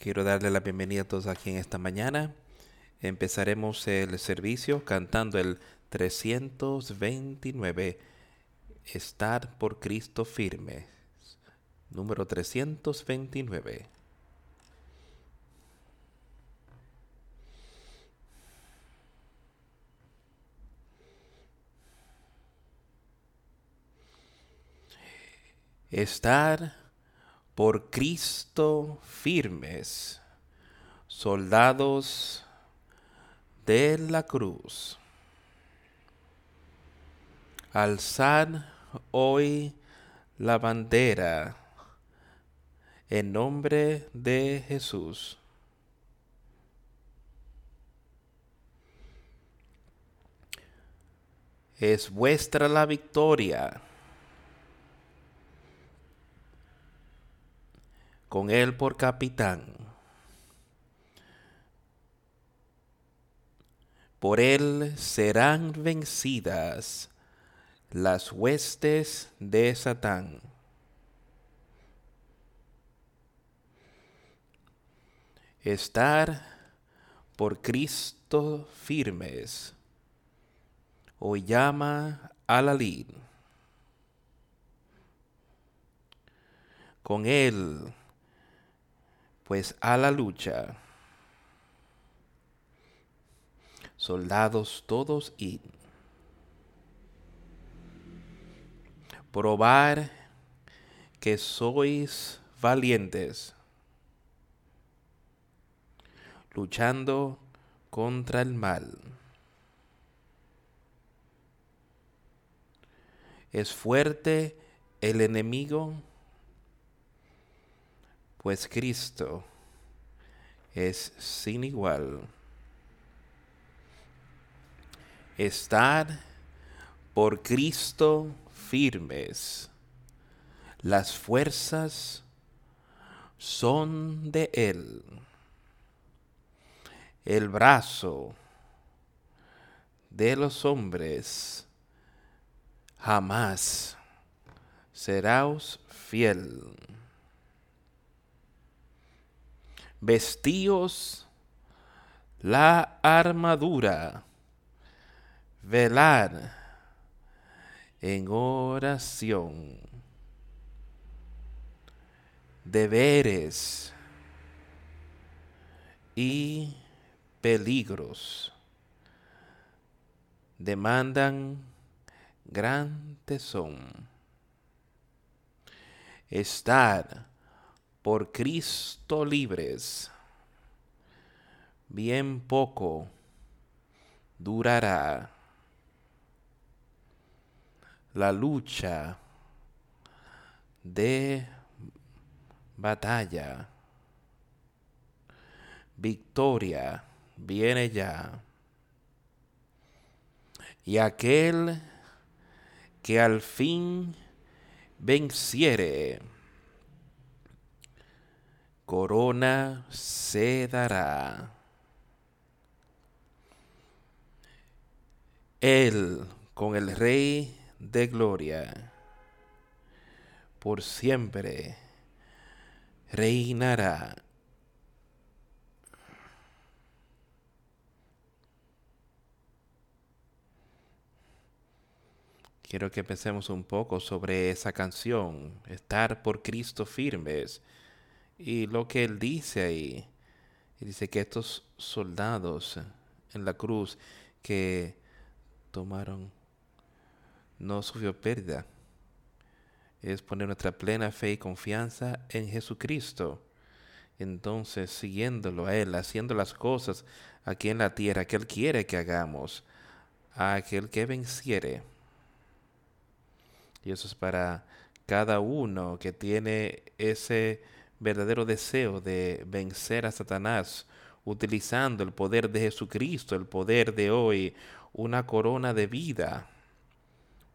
Quiero darle la bienvenida a todos aquí en esta mañana. Empezaremos el servicio cantando el 329, Estar por Cristo firme. Número 329. Estar por Cristo firmes, soldados de la cruz. Alzar hoy la bandera en nombre de Jesús. Es vuestra la victoria con él por capitán. Por él serán vencidas las huestes de Satán. Estar por Cristo firmes, o llama a la lid. Con él pues a la lucha. Soldados todos y Probar que sois valientes, luchando contra el mal. Es fuerte el enemigo pues Cristo es sin igual. Estar por Cristo firmes. Las fuerzas son de Él. El brazo de los hombres jamás seraos fiel vestíos la armadura, velar en oración, deberes y peligros demandan gran tesón. Estar por Cristo libres, bien poco durará la lucha de batalla. Victoria viene ya. Y aquel que al fin venciere, corona se dará. Él con el Rey de Gloria por siempre reinará. Quiero que pensemos un poco sobre esa canción, estar por Cristo firmes y lo que él dice ahí, dice que estos soldados en la cruz que tomaron no sufrió pérdida. Es poner nuestra plena fe y confianza en Jesucristo. Entonces, siguiéndolo a Él, haciendo las cosas aquí en la tierra que Él quiere que hagamos, a aquel que venciere. Y eso es para cada uno que tiene ese verdadero deseo de vencer a Satanás utilizando el poder de Jesucristo, el poder de hoy, una corona de vida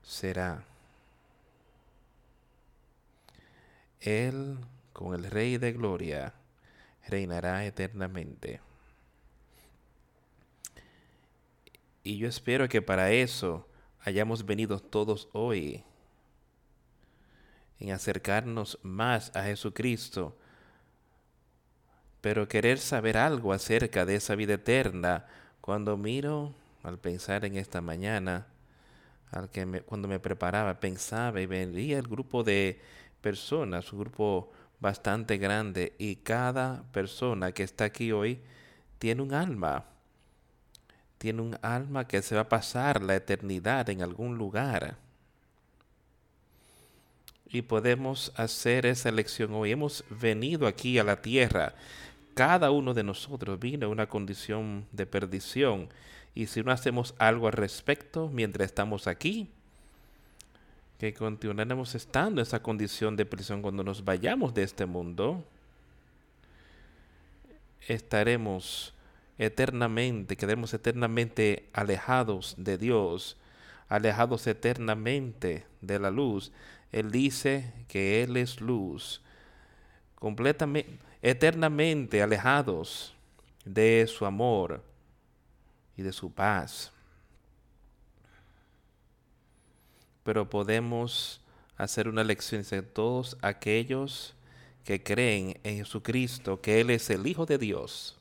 será. Él, con el Rey de Gloria, reinará eternamente. Y yo espero que para eso hayamos venido todos hoy en acercarnos más a Jesucristo, pero querer saber algo acerca de esa vida eterna, cuando miro al pensar en esta mañana, al que cuando me preparaba, pensaba y veía el grupo de personas, un grupo bastante grande, y cada persona que está aquí hoy tiene un alma, tiene un alma que se va a pasar la eternidad en algún lugar. Y podemos hacer esa elección hoy. Hemos venido aquí a la tierra. Cada uno de nosotros vino a una condición de perdición y si no hacemos algo al respecto mientras estamos aquí, que continuaremos estando en esa condición de prisión cuando nos vayamos de este mundo, estaremos eternamente, quedaremos eternamente alejados de Dios, alejados eternamente de la luz. Él dice que Él es luz, completamente, eternamente alejados de su amor y de su paz. Pero podemos hacer una lección de todos aquellos que creen en Jesucristo, que Él es el Hijo de Dios,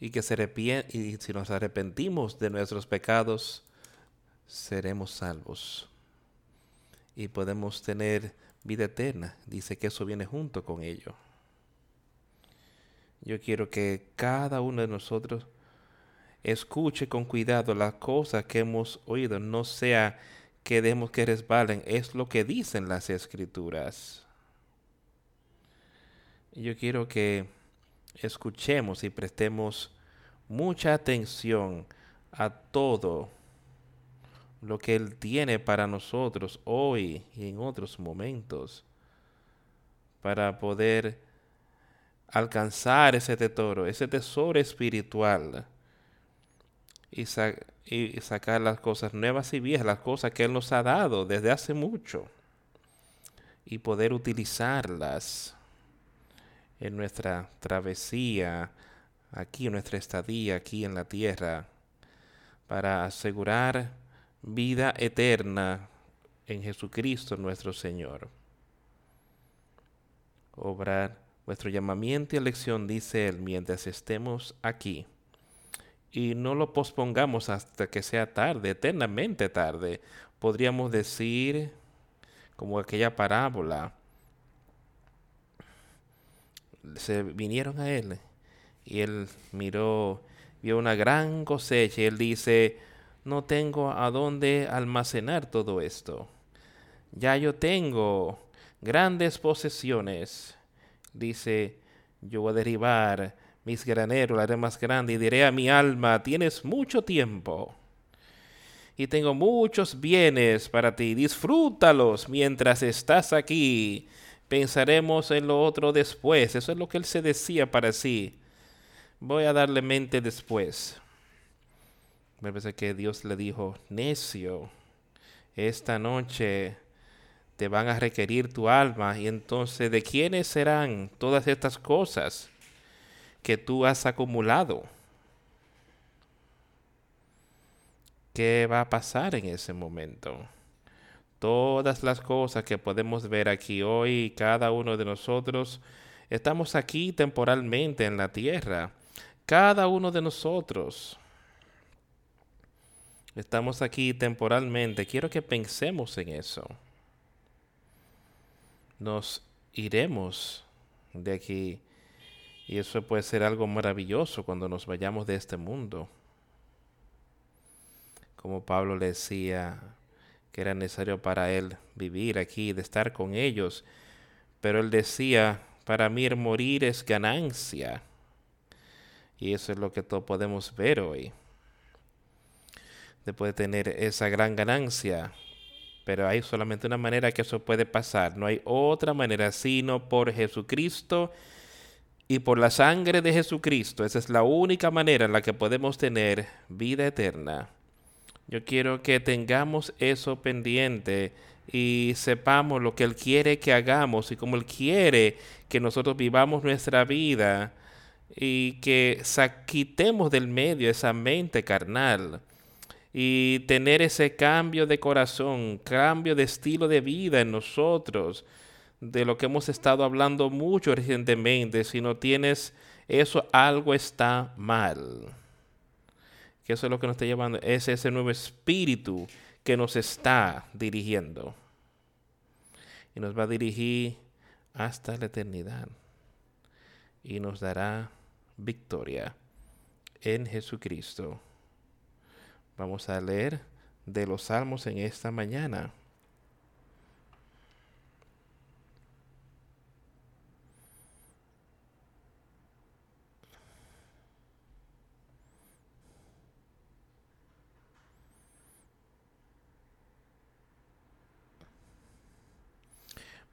y que se y si nos arrepentimos de nuestros pecados, seremos salvos. Y podemos tener vida eterna. Dice que eso viene junto con ello. Yo quiero que cada uno de nosotros escuche con cuidado las cosas que hemos oído, no sea que demos que resbalen, es lo que dicen las escrituras. Yo quiero que escuchemos y prestemos mucha atención a todo lo que Él tiene para nosotros hoy y en otros momentos, para poder alcanzar ese tesoro, ese tesoro espiritual y, sacar las cosas nuevas y viejas, las cosas que Él nos ha dado desde hace mucho y poder utilizarlas en nuestra travesía, aquí en nuestra estadía, aquí en la tierra, para asegurar vida eterna en Jesucristo nuestro Señor. Obrar vuestro llamamiento y elección, dice Él, mientras estemos aquí y no lo pospongamos hasta que sea tarde, eternamente tarde. Podríamos decir, como aquella parábola, se vinieron a él y él miró, vio una gran cosecha y él dice, no tengo a dónde almacenar todo esto. Ya yo tengo grandes posesiones. Dice, yo voy a derribar mis graneros, la haré más grande y diré a mi alma, tienes mucho tiempo y tengo muchos bienes para ti, disfrútalos mientras estás aquí. Pensaremos en lo otro después. Eso es lo que él se decía para sí. Voy a darle mente después. Parece que Dios le dijo, necio, esta noche te van a requerir tu alma y entonces ¿de quiénes serán todas estas cosas? que tú has acumulado. ¿Qué va a pasar en ese momento? Todas las cosas que podemos ver aquí hoy, cada uno de nosotros, estamos aquí temporalmente en la tierra. Cada uno de nosotros. Estamos aquí temporalmente. Quiero que pensemos en eso. Nos iremos de aquí y eso puede ser algo maravilloso cuando nos vayamos de este mundo. Como Pablo le decía que era necesario para él vivir aquí, de estar con ellos. Pero él decía, para mí morir es ganancia. Y eso es lo que todos podemos ver hoy. De tener esa gran ganancia. Pero hay solamente una manera que eso puede pasar. No hay otra manera sino por Jesucristo y por la sangre de Jesucristo. Esa es la única manera en la que podemos tener vida eterna. Yo quiero que tengamos eso pendiente y sepamos lo que Él quiere que hagamos y cómo Él quiere que nosotros vivamos nuestra vida y que quitemos del medio esa mente carnal y tener ese cambio de corazón, cambio de estilo de vida en nosotros de lo que hemos estado hablando mucho recientemente. Si no tienes eso, algo está mal. Que eso es lo que nos está llevando. Es ese nuevo espíritu que nos está dirigiendo. Y nos va a dirigir hasta la eternidad. Y nos dará victoria en Jesucristo. Vamos a leer de los salmos en esta mañana.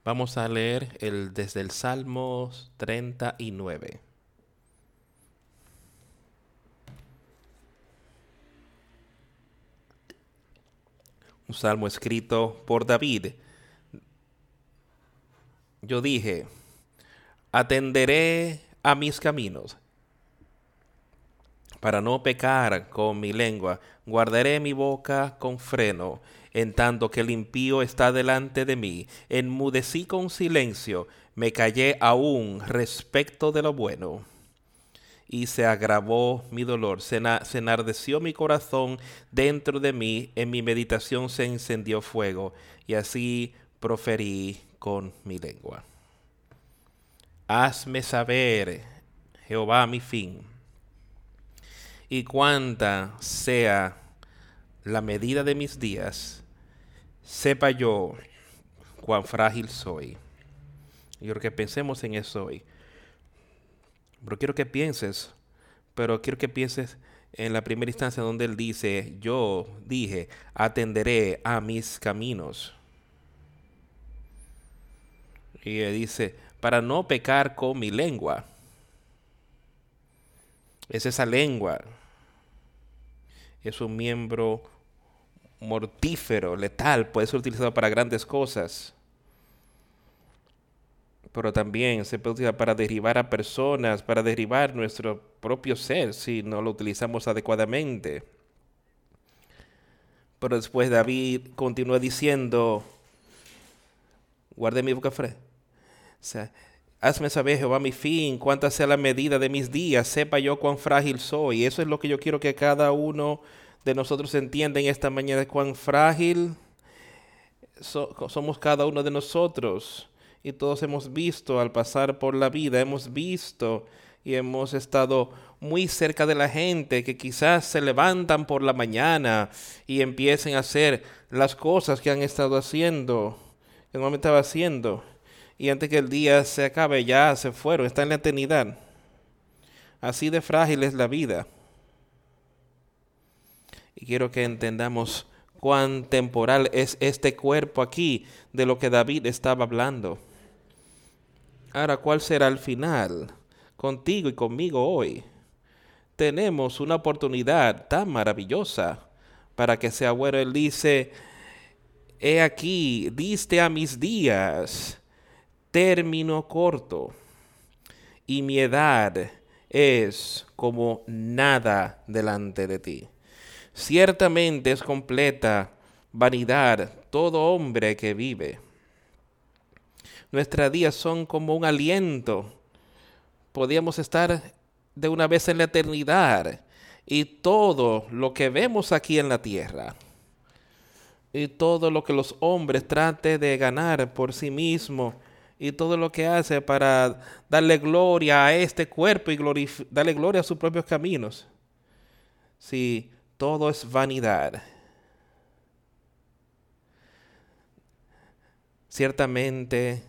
Vamos a leer el, desde el Salmo 39. Un salmo escrito por David. Yo dije, atenderé a mis caminos para no pecar con mi lengua, guardaré mi boca con freno en tanto que el impío está delante de mí. Enmudecí con silencio, me callé aún respecto de lo bueno. Y se agravó mi dolor, se, enardeció mi corazón dentro de mí, en mi meditación se encendió fuego, y así proferí con mi lengua. Hazme saber, Jehová, mi fin, y cuánta sea la medida de mis días, sepa yo cuán frágil soy. Yo quiero que pensemos en eso hoy. Pero quiero que pienses, pero quiero que pienses en la primera instancia donde él dice, yo dije, atenderé a mis caminos. Y él dice, para no pecar con mi lengua. Es esa lengua. Es un miembro mortífero, letal, puede ser utilizado para grandes cosas. Pero también se puede utilizar para derribar a personas, para derribar nuestro propio ser si no lo utilizamos adecuadamente. Pero después David continúa diciendo, guarde mi boca fresca. O sea, hazme saber, Jehová, mi fin, cuánta sea la medida de mis días, sepa yo cuán frágil soy. Eso es lo que yo quiero que cada uno de nosotros entienden esta mañana cuán frágil somos cada uno de nosotros. Y todos hemos visto al pasar por la vida, hemos visto y hemos estado muy cerca de la gente que quizás se levantan por la mañana y empiecen a hacer las cosas que han estado haciendo, que normalmente estaba haciendo, y antes que el día se acabe ya se fueron, están en la eternidad. Así de frágil es la vida. Y quiero que entendamos cuán temporal es este cuerpo aquí de lo que David estaba hablando. Ahora, ¿cuál será el final? Contigo y conmigo hoy. Tenemos una oportunidad tan maravillosa para que sea bueno. Él dice, he aquí, diste a mis días término corto, y mi edad es como nada delante de ti. Ciertamente es completa vanidad todo hombre que vive. Nuestras días son como un aliento. Podíamos estar de una vez en la eternidad y todo lo que vemos aquí en la tierra y todo lo que los hombres traten de ganar por sí mismos y todo lo que hace para darle gloria a este cuerpo y darle gloria a sus propios caminos. Si todo es vanidad. Ciertamente,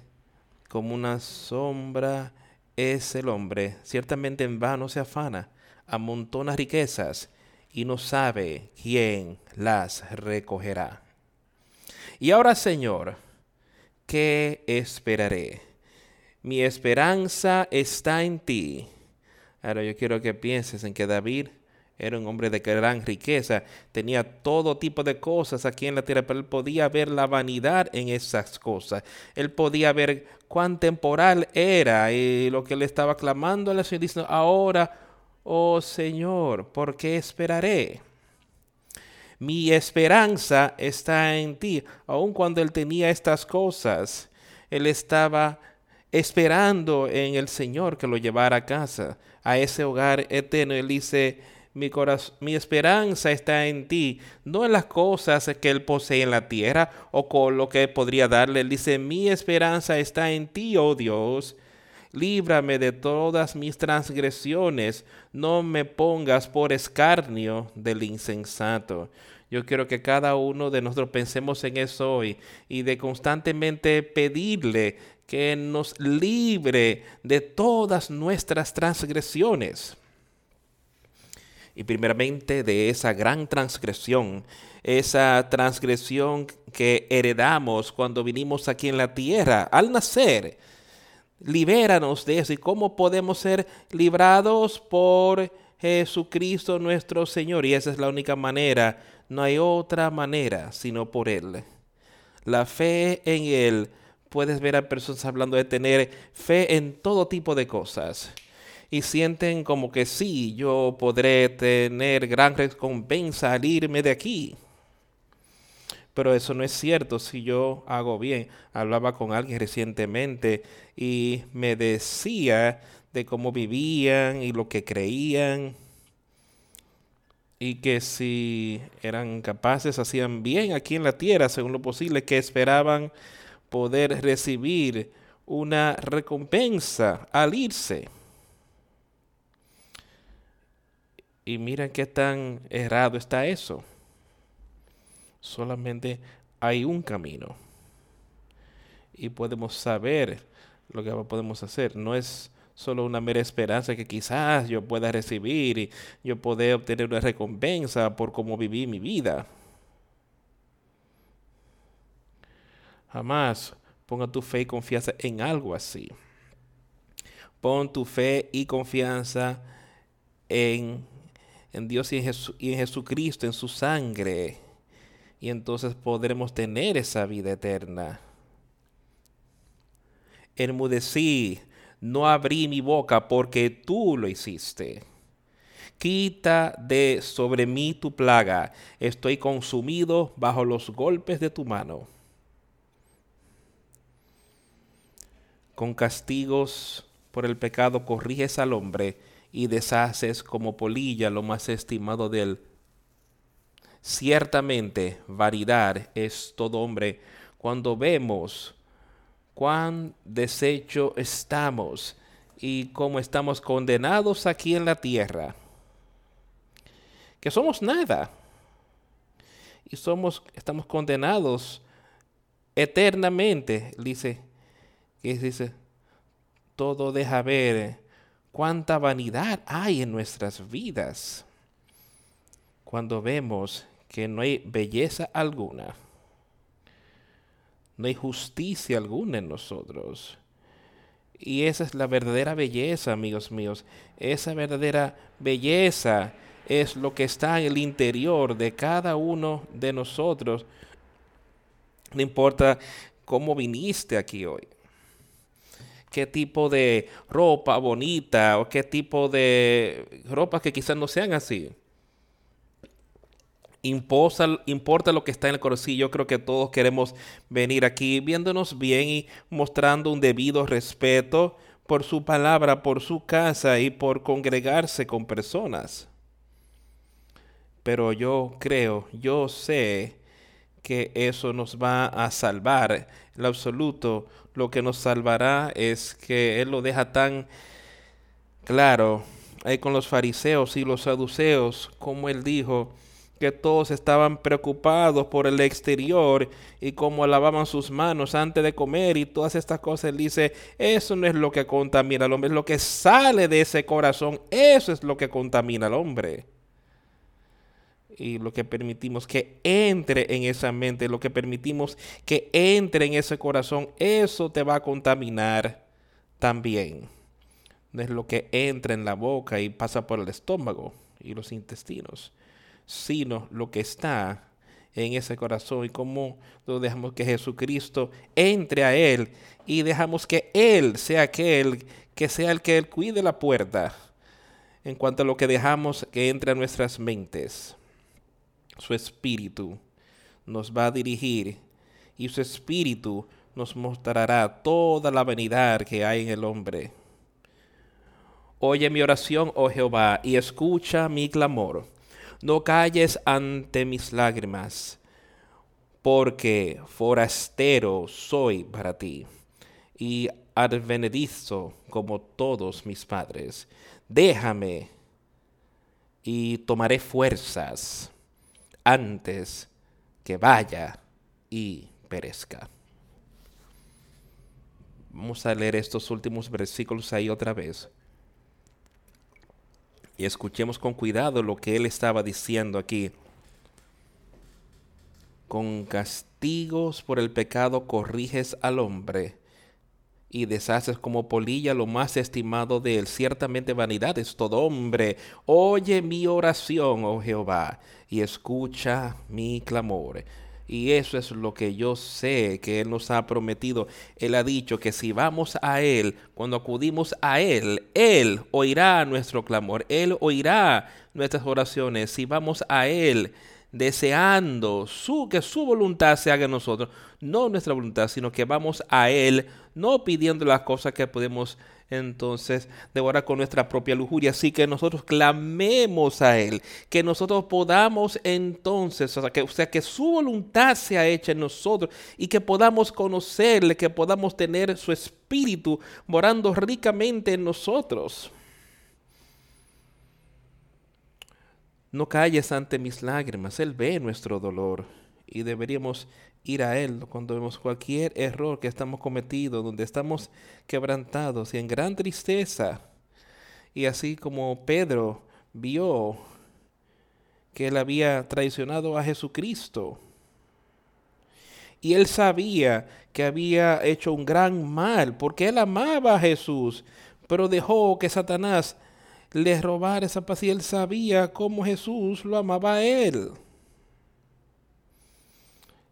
como una sombra es el hombre, ciertamente en vano se afana, amontona riquezas y no sabe quién las recogerá. Y ahora, Señor, ¿qué esperaré? Mi esperanza está en ti. Ahora yo quiero que pienses en que David era un hombre de gran riqueza, tenía todo tipo de cosas aquí en la tierra, pero él podía ver la vanidad en esas cosas. Él podía ver cuán temporal era y lo que le estaba clamando a la Señor diciendo, ahora, oh Señor, ¿por qué esperaré? Mi esperanza está en ti, aun cuando él tenía estas cosas. él estaba esperando en el Señor que lo llevara a casa, a ese hogar eterno. Él dice, mi, mi esperanza está en ti, no en las cosas que Él posee en la tierra o con lo que podría darle. Él dice, mi esperanza está en ti, oh Dios. Líbrame de todas mis transgresiones, no me pongas por escarnio del insensato. Yo quiero que cada uno de nosotros pensemos en eso hoy y de constantemente pedirle que nos libre de todas nuestras transgresiones. Y primeramente de esa gran transgresión, esa transgresión que heredamos cuando vinimos aquí en la tierra al nacer. Libéranos de eso. ¿Y cómo podemos ser librados por Jesucristo nuestro Señor? Y esa es la única manera. No hay otra manera sino por Él. La fe en Él puedes ver a personas hablando de tener fe en todo tipo de cosas. Y sienten como que sí, yo podré tener gran recompensa al irme de aquí. Pero eso no es cierto si yo hago bien. Hablaba con alguien recientemente y me decía de cómo vivían y lo que creían. Y que si eran capaces, hacían bien aquí en la tierra, según lo posible, que esperaban poder recibir una recompensa al irse. Y miren qué tan errado está eso. Solamente hay un camino. Y podemos saber lo que podemos hacer. No es solo una mera esperanza que quizás yo pueda recibir y yo pueda obtener una recompensa por cómo viví mi vida. Jamás ponga tu fe y confianza en algo así. Pon tu fe y confianza en, en Dios y en, Jesucristo, en su sangre. Y entonces podremos tener esa vida eterna. Enmudecí, no abrí mi boca porque tú lo hiciste. Quita de sobre mí tu plaga, estoy consumido bajo los golpes de tu mano. Con castigos por el pecado corriges al hombre y deshaces como polilla lo más estimado de él. Ciertamente, variedad es todo hombre cuando vemos cuán deshecho estamos y cómo estamos condenados aquí en la tierra. Que somos nada. Y somos, estamos condenados eternamente, dice que dice, todo deja ver cuánta vanidad hay en nuestras vidas cuando vemos que no hay belleza alguna, no hay justicia alguna en nosotros. Y esa es la verdadera belleza, amigos míos. Esa verdadera belleza es lo que está en el interior de cada uno de nosotros. No importa cómo viniste aquí hoy qué tipo de ropa bonita o qué tipo de ropa que quizás no sean así. Importa lo que está en el corazón. Yo creo que todos queremos venir aquí viéndonos bien y mostrando un debido respeto por su palabra, por su casa y por congregarse con personas. Pero yo creo, yo sé que eso nos va a salvar. En absoluto, lo que nos salvará es que Él lo deja tan claro ahí con los fariseos y los saduceos, como Él dijo que todos estaban preocupados por el exterior y cómo lavaban sus manos antes de comer y todas estas cosas. Él dice, eso no es lo que contamina al hombre, es lo que sale de ese corazón, eso es lo que contamina al hombre y lo que permitimos que entre en esa mente, lo que permitimos que entre en ese corazón, eso te va a contaminar también. No es lo que entra en la boca y pasa por el estómago y los intestinos, sino lo que está en ese corazón y cómo lo dejamos que Jesucristo entre a Él y dejamos que Él sea aquel que sea el que Él cuide la puerta en cuanto a lo que dejamos que entre a nuestras mentes su espíritu nos va a dirigir y su espíritu nos mostrará toda la vanidad que hay en el hombre. Oye mi oración, oh Jehová, y escucha mi clamor. No calles ante mis lágrimas, porque forastero soy para ti, y advenedizo como todos mis padres. Déjame y tomaré fuerzas antes que vaya y perezca. Vamos a leer estos últimos versículos ahí otra vez. Y escuchemos con cuidado lo que él estaba diciendo aquí. Con castigos por el pecado corriges al hombre y deshaces como polilla lo más estimado de él. Ciertamente vanidad es todo hombre. Oye mi oración, oh Jehová, y escucha mi clamor. Y eso es lo que yo sé que Él nos ha prometido. Él ha dicho que si vamos a Él, cuando acudimos a Él, Él oirá nuestro clamor, Él oirá nuestras oraciones. Si vamos a Él, deseando su, que su voluntad se haga en nosotros, no nuestra voluntad, sino que vamos a Él, no pidiendo las cosas que podemos entonces devorar con nuestra propia lujuria. Así que nosotros clamemos a Él, que nosotros podamos entonces, que, o sea, que su voluntad sea hecha en nosotros y que podamos conocerle, que podamos tener su espíritu morando ricamente en nosotros. No calles ante mis lágrimas, Él ve nuestro dolor y deberíamos ir a Él cuando vemos cualquier error que estamos cometido, donde estamos quebrantados y en gran tristeza. Y así como Pedro vio que él había traicionado a Jesucristo. Y él sabía que había hecho un gran mal, porque él amaba a Jesús, pero dejó que Satanás le robar esa paz y él sabía cómo Jesús lo amaba a él.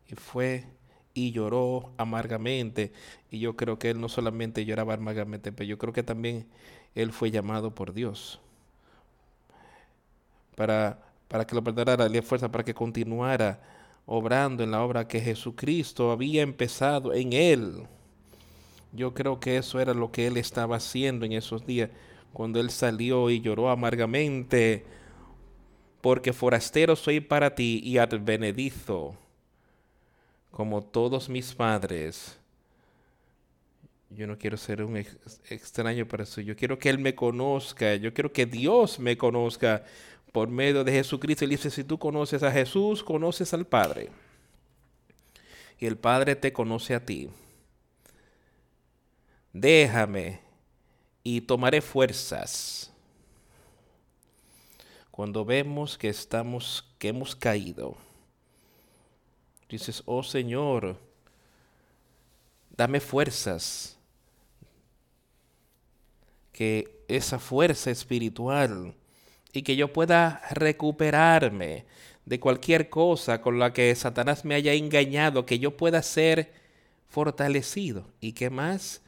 Y fue y lloró amargamente. Y yo creo que él no solamente lloraba amargamente, pero yo creo que también él fue llamado por Dios para, para que lo perdonara, le fuerza para que continuara obrando en la obra que Jesucristo había empezado en él. Yo creo que eso era lo que él estaba haciendo en esos días cuando él salió y lloró amargamente, porque forastero soy para ti y advenedizo, como todos mis padres. Yo no quiero ser un extraño para eso. Yo quiero que Él me conozca. Yo quiero que Dios me conozca por medio de Jesucristo. Él dice, si tú conoces a Jesús, conoces al Padre. Y el Padre te conoce a ti. Déjame y tomaré fuerzas. Cuando vemos que estamos, que hemos caído, dices, oh Señor, dame fuerzas. Que esa fuerza espiritual y que yo pueda recuperarme de cualquier cosa con la que Satanás me haya engañado, que yo pueda ser fortalecido. ¿Y qué más?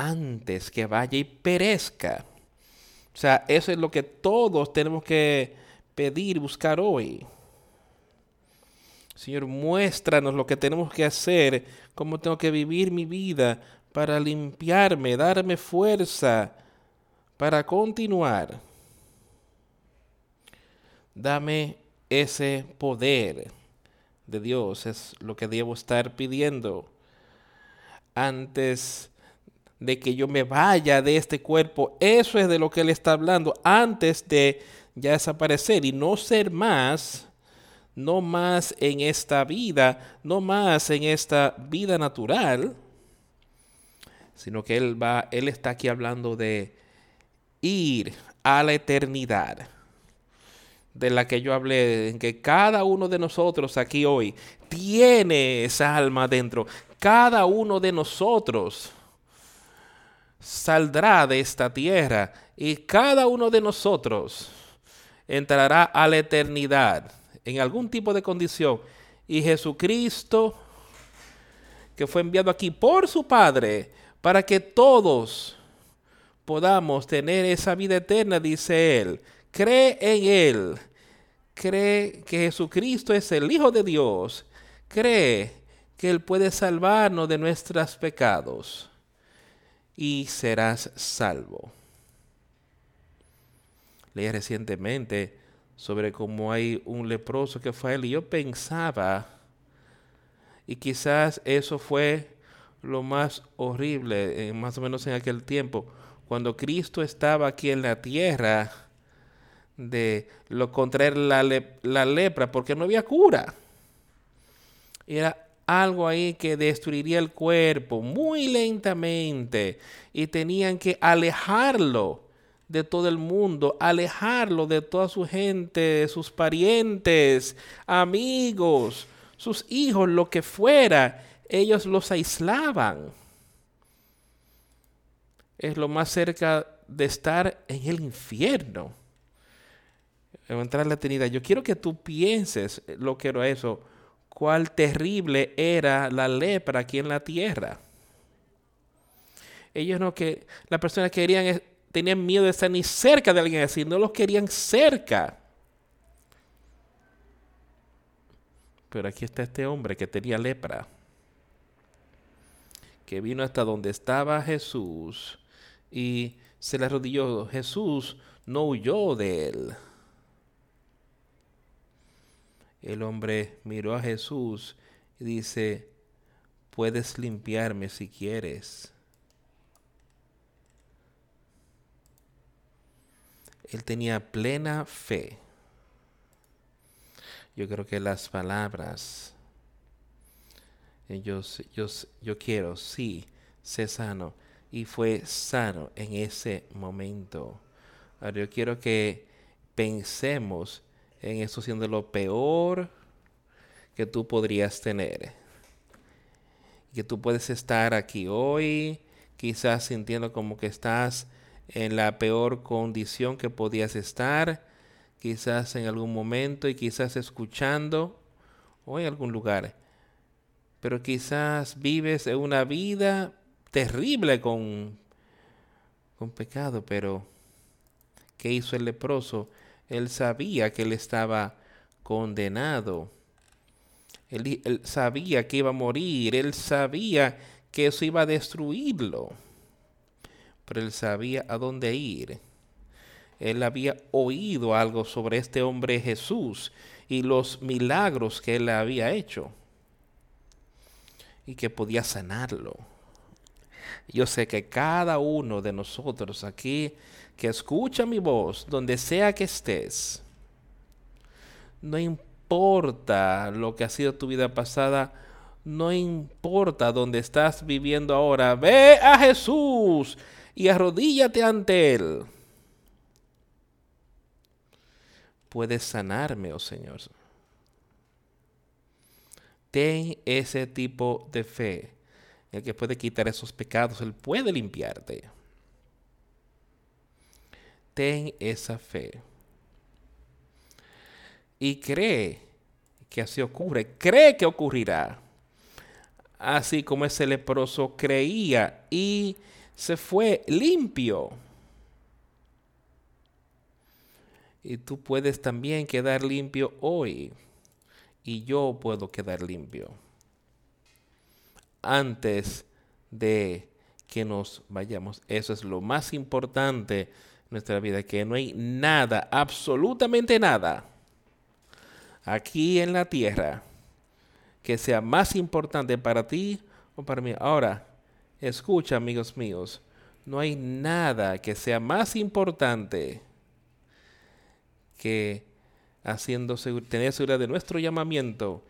Antes que vaya y perezca. O sea, eso es lo que todos tenemos que pedir buscar hoy. Señor, muéstranos lo que tenemos que hacer, cómo tengo que vivir mi vida para limpiarme, darme fuerza para continuar. Dame ese poder de Dios, es lo que debo estar pidiendo antes de que yo me vaya de este cuerpo. Eso es de lo que él está hablando antes de ya desaparecer y no ser más, no más en esta vida, no más en esta vida natural, sino que él va, él está aquí hablando de ir a la eternidad de la que yo hablé, en que cada uno de nosotros aquí hoy tiene esa alma dentro. Cada uno de nosotros saldrá de esta tierra y cada uno de nosotros entrará a la eternidad en algún tipo de condición. Y Jesucristo, que fue enviado aquí por su Padre, para que todos podamos tener esa vida eterna, dice Él. Cree en Él. Cree que Jesucristo es el Hijo de Dios. Cree que Él puede salvarnos de nuestros pecados y serás salvo. Leí recientemente sobre cómo hay un leproso que fue él y yo pensaba, y quizás eso fue lo más horrible, eh, más o menos en aquel tiempo, cuando Cristo estaba aquí en la tierra, de lo contraer la, la lepra, porque no había cura. Era algo ahí que destruiría el cuerpo muy lentamente y tenían que alejarlo de todo el mundo, alejarlo de toda su gente, sus parientes, amigos, sus hijos, lo que fuera, ellos los aislaban. Es lo más cerca de estar en el infierno. Entrar en la eternidad. Yo quiero que tú pienses lo que era eso cuál terrible era la lepra aquí en la tierra. Ellos no que las personas querían tenían miedo de estar ni cerca de alguien así, no los querían cerca. Pero aquí está este hombre que tenía lepra, que vino hasta donde estaba Jesús y se le arrodilló. Jesús no huyó de él. El hombre miró a Jesús y dice, puedes limpiarme si quieres. Él tenía plena fe. Yo creo que las palabras, yo, quiero, sí, sé sano. Y fue sano en ese momento. Ahora yo quiero que pensemos en eso siendo lo peor que tú podrías tener. Que tú puedes estar aquí hoy, quizás sintiendo como que estás en la peor condición que podías estar, quizás en algún momento y quizás escuchando o en algún lugar. Pero quizás vives una vida terrible con, con pecado, pero ¿qué hizo el leproso? Él sabía que él estaba condenado. Él, sabía que iba a morir. Él sabía que eso iba a destruirlo. Pero él sabía a dónde ir. Él había oído algo sobre este hombre Jesús y los milagros que él había hecho. Y que podía sanarlo. Yo sé que cada uno de nosotros aquí que escucha mi voz, donde sea que estés, no importa lo que ha sido tu vida pasada, no importa dónde estás viviendo ahora, ve a Jesús y arrodíllate ante Él. Puedes sanarme, oh Señor. Ten ese tipo de fe, el que puede quitar esos pecados, Él puede limpiarte ten esa fe. Y cree que así ocurre, cree que ocurrirá. Así como ese leproso creía y se fue limpio. Y tú puedes también quedar limpio hoy. Y yo puedo quedar limpio. Antes de que nos vayamos. Eso es lo más importante nuestra vida, que no hay nada, absolutamente nada, aquí en la tierra que sea más importante para ti o para mí. Ahora, escucha, amigos míos, no hay nada que sea más importante que haciendo tener seguridad de nuestro llamamiento,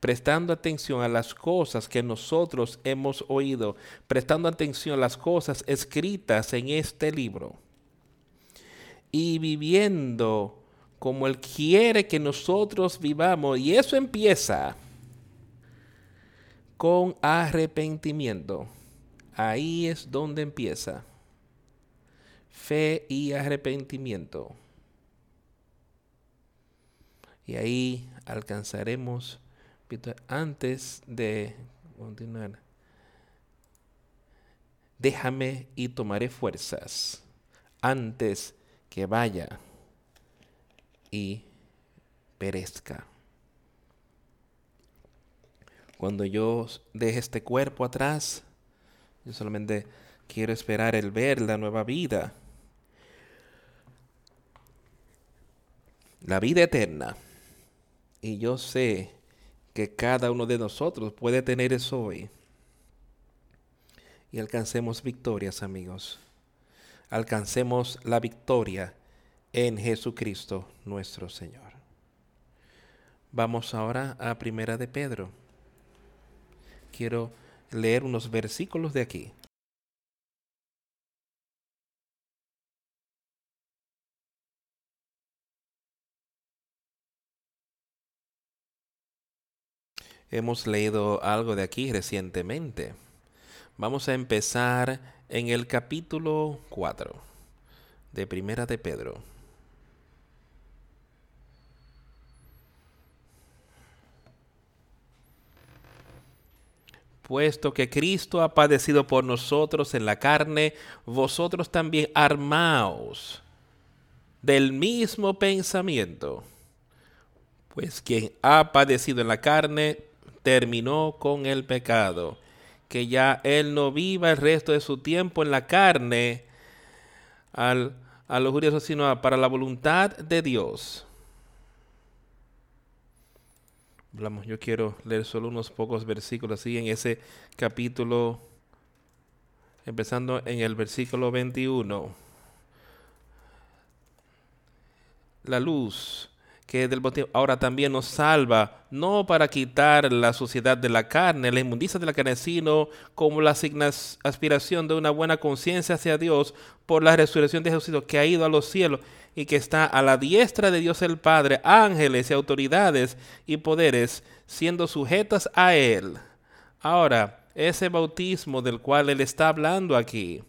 prestando atención a las cosas que nosotros hemos oído, prestando atención a las cosas escritas en este libro y viviendo como Él quiere que nosotros vivamos. Y eso empieza con arrepentimiento. Ahí es donde empieza. Fe y arrepentimiento. Y ahí alcanzaremos, antes de continuar, déjame y tomaré fuerzas antes que vaya y perezca. Cuando yo deje este cuerpo atrás, yo solamente quiero esperar el ver la nueva vida. La vida eterna. Y yo sé que cada uno de nosotros puede tener eso hoy. Y alcancemos victorias, amigos. Alcancemos la victoria en Jesucristo nuestro Señor. Vamos ahora a Primera de Pedro. Quiero leer unos versículos de aquí. Hemos leído algo de aquí recientemente. Vamos a empezar en el capítulo 4 de Primera de Pedro. Puesto que Cristo ha padecido por nosotros en la carne, vosotros también armaos del mismo pensamiento. Pues quien ha padecido en la carne, terminó con el pecado, que ya él no viva el resto de su tiempo en la carne al, a los judíos, sino para la voluntad de Dios. Hablamos, yo quiero leer solo unos pocos versículos así en ese capítulo, empezando en el versículo 21. La luz que del ahora también nos salva, no para quitar la suciedad de la carne, la inmundicia de la carne, sino como la aspiración de una buena conciencia hacia Dios por la resurrección de Jesús que ha ido a los cielos y que está a la diestra de Dios el Padre, ángeles y autoridades y poderes siendo sujetas a Él. Ahora, ese bautismo del cual Él está hablando aquí,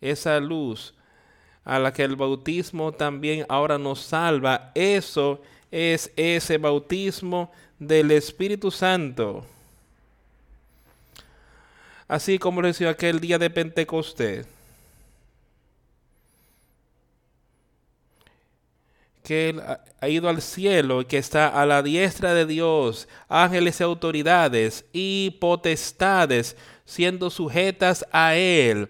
esa luz, a la que el bautismo también ahora nos salva. Eso es ese bautismo del Espíritu Santo. Así como lo decía aquel día de Pentecostés. que él ha ido al cielo y que está a la diestra de Dios, ángeles y autoridades y potestades siendo sujetas a Él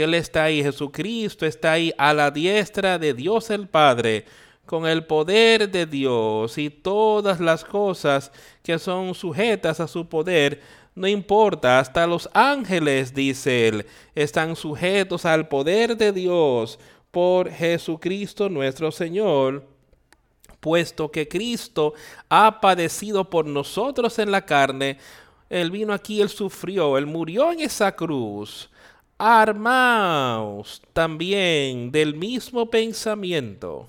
Él está ahí, Jesucristo está ahí a la diestra de Dios el Padre, con el poder de Dios y todas las cosas que son sujetas a su poder, no importa, hasta los ángeles, dice él, están sujetos al poder de Dios por Jesucristo nuestro Señor, puesto que Cristo ha padecido por nosotros en la carne, Él vino aquí, Él sufrió, Él murió en esa cruz Armaos también del mismo pensamiento.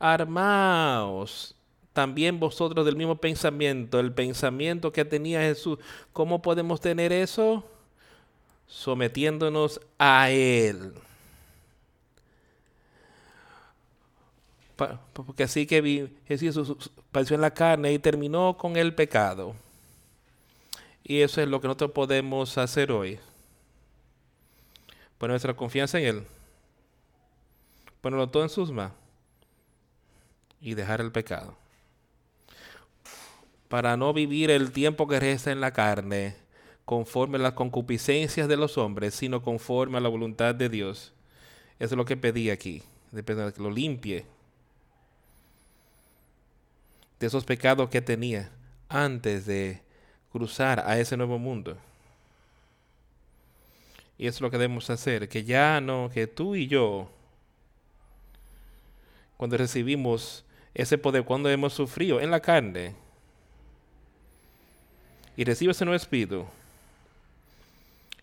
Armaos también vosotros del mismo pensamiento, el pensamiento que tenía Jesús. ¿Cómo podemos tener eso? Sometiéndonos a Él. Porque así que Jesús padeció en la carne y terminó con el pecado. Y eso es lo que nosotros podemos hacer hoy. Poner nuestra confianza en Él. Ponerlo todo en sus manos. Y dejar el pecado. Para no vivir el tiempo que resta en la carne conforme a las concupiscencias de los hombres, sino conforme a la voluntad de Dios. Eso es lo que pedí aquí. Depende de que lo limpie de esos pecados que tenía antes de cruzar a ese nuevo mundo. Y eso es lo que debemos hacer, que ya no, que tú y yo, cuando recibimos ese poder, cuando hemos sufrido en la carne, y recibes ese nuevo espíritu,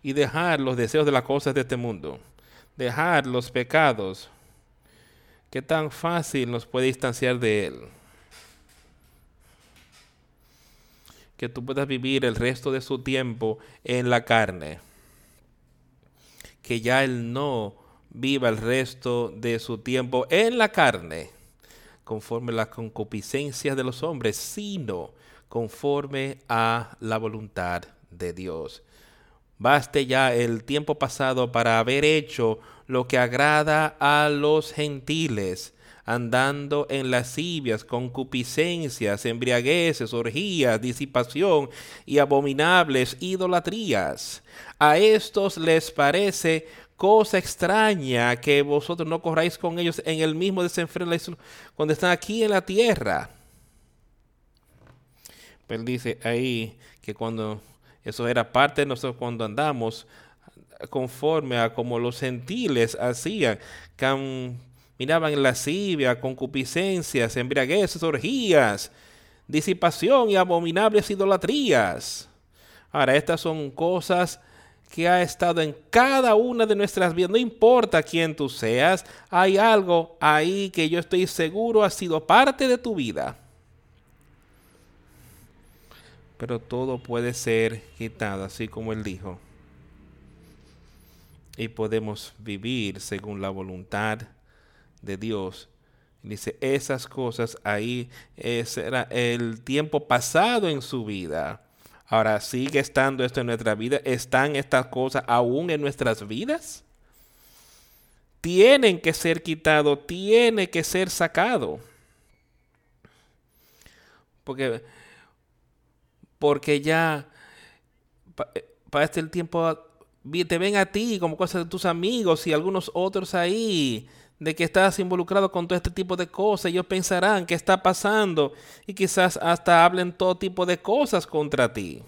y dejar los deseos de las cosas de este mundo, dejar los pecados, que tan fácil nos puede distanciar de Él. Que tú puedas vivir el resto de su tiempo en la carne que ya él no viva el resto de su tiempo en la carne, conforme a las concupiscencias de los hombres, sino conforme a la voluntad de Dios. Baste ya el tiempo pasado para haber hecho lo que agrada a los gentiles, andando en lascivias, concupiscencias, embriagueces, orgías, disipación y abominables idolatrías. A estos les parece cosa extraña que vosotros no corráis con ellos en el mismo desenfreno cuando están aquí en la tierra. Él dice ahí que cuando eso era parte de nosotros cuando andamos conforme a como los gentiles hacían, miraban lascivia, concupiscencias, embriagueces, orgías, disipación y abominables idolatrías. Ahora, estas son cosas que ha estado en cada una de nuestras vidas. No importa quién tú seas, hay algo ahí que yo estoy seguro ha sido parte de tu vida. Pero todo puede ser quitado, así como él dijo. Y podemos vivir según la voluntad de Dios. Dice, esas cosas ahí, ese era el tiempo pasado en su vida Ahora, ¿sigue estando esto en nuestra vida? ¿Están estas cosas aún en nuestras vidas? Tienen que ser quitados, tiene que ser sacado. Porque, porque ya eh, para este el tiempo te ven a ti como cosas de tus amigos y algunos otros ahí de que estás involucrado con todo este tipo de cosas. Ellos pensarán que está pasando y quizás hasta hablen todo tipo de cosas contra ti.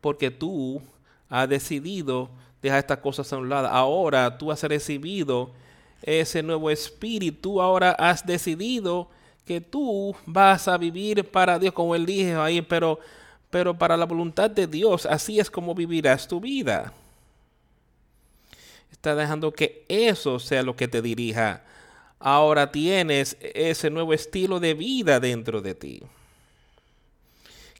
Porque tú has decidido dejar estas cosas a un lado. Ahora tú has recibido ese nuevo espíritu. Ahora has decidido que tú vas a vivir para Dios, como él dijo ahí, pero, pero para la voluntad de Dios. Así es como vivirás tu vida está dejando que eso sea lo que te dirija. Ahora tienes ese nuevo estilo de vida dentro de ti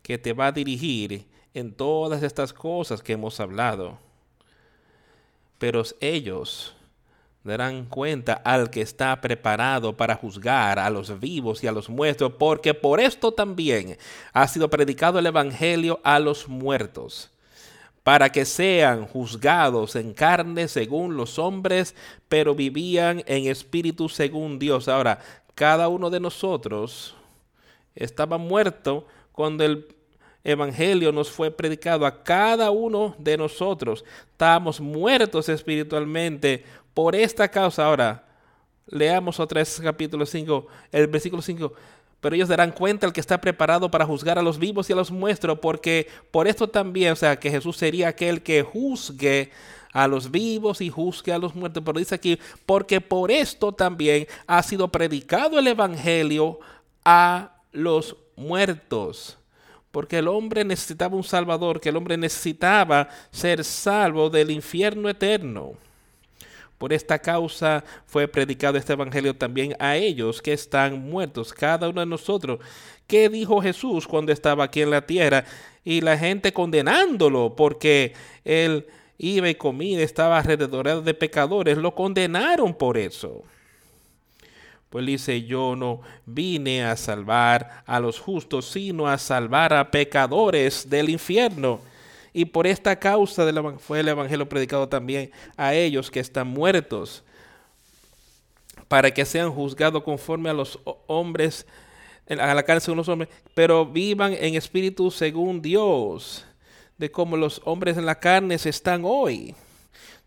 que te va a dirigir en todas estas cosas que hemos hablado. Pero ellos darán cuenta al que está preparado para juzgar a los vivos y a los muertos, porque por esto también ha sido predicado el Evangelio a los muertos para que sean juzgados en carne según los hombres, pero vivían en espíritu según Dios. Ahora, cada uno de nosotros estaba muerto cuando el evangelio nos fue predicado a cada uno de nosotros. Estábamos muertos espiritualmente por esta causa. Ahora, leamos otra vez capítulo 5, el versículo 5 pero ellos darán cuenta al que está preparado para juzgar a los vivos y a los muestros, porque por esto también, o sea, que Jesús sería aquel que juzgue a los vivos y juzgue a los muertos. Pero dice aquí, porque por esto también ha sido predicado el Evangelio a los muertos. Porque el hombre necesitaba un Salvador, que el hombre necesitaba ser salvo del infierno eterno. Por esta causa fue predicado este evangelio también a ellos que están muertos, cada uno de nosotros. ¿Qué dijo Jesús cuando estaba aquí en la tierra? Y la gente condenándolo porque él iba y comía, estaba alrededor de pecadores, lo condenaron por eso. Pues dice, yo no vine a salvar a los justos, sino a salvar a pecadores del infierno. Y por esta causa fue el Evangelio predicado también a ellos que están muertos, para que sean juzgados conforme a los hombres, a la carne según los hombres, pero vivan en espíritu según Dios, de como los hombres en la carne se están hoy.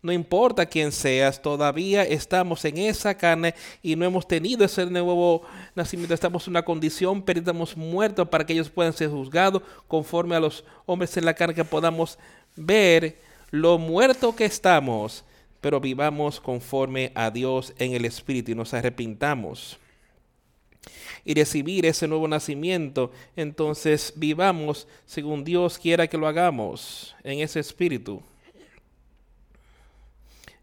No importa quién seas, todavía estamos en esa carne y no hemos tenido ese nuevo nacimiento. Estamos en una condición, pero estamos muertos para que ellos puedan ser juzgados conforme a los hombres en la carne, que podamos ver lo muerto que estamos, pero vivamos conforme a Dios en el Espíritu y nos arrepintamos y recibir ese nuevo nacimiento, entonces vivamos según Dios quiera que lo hagamos en ese espíritu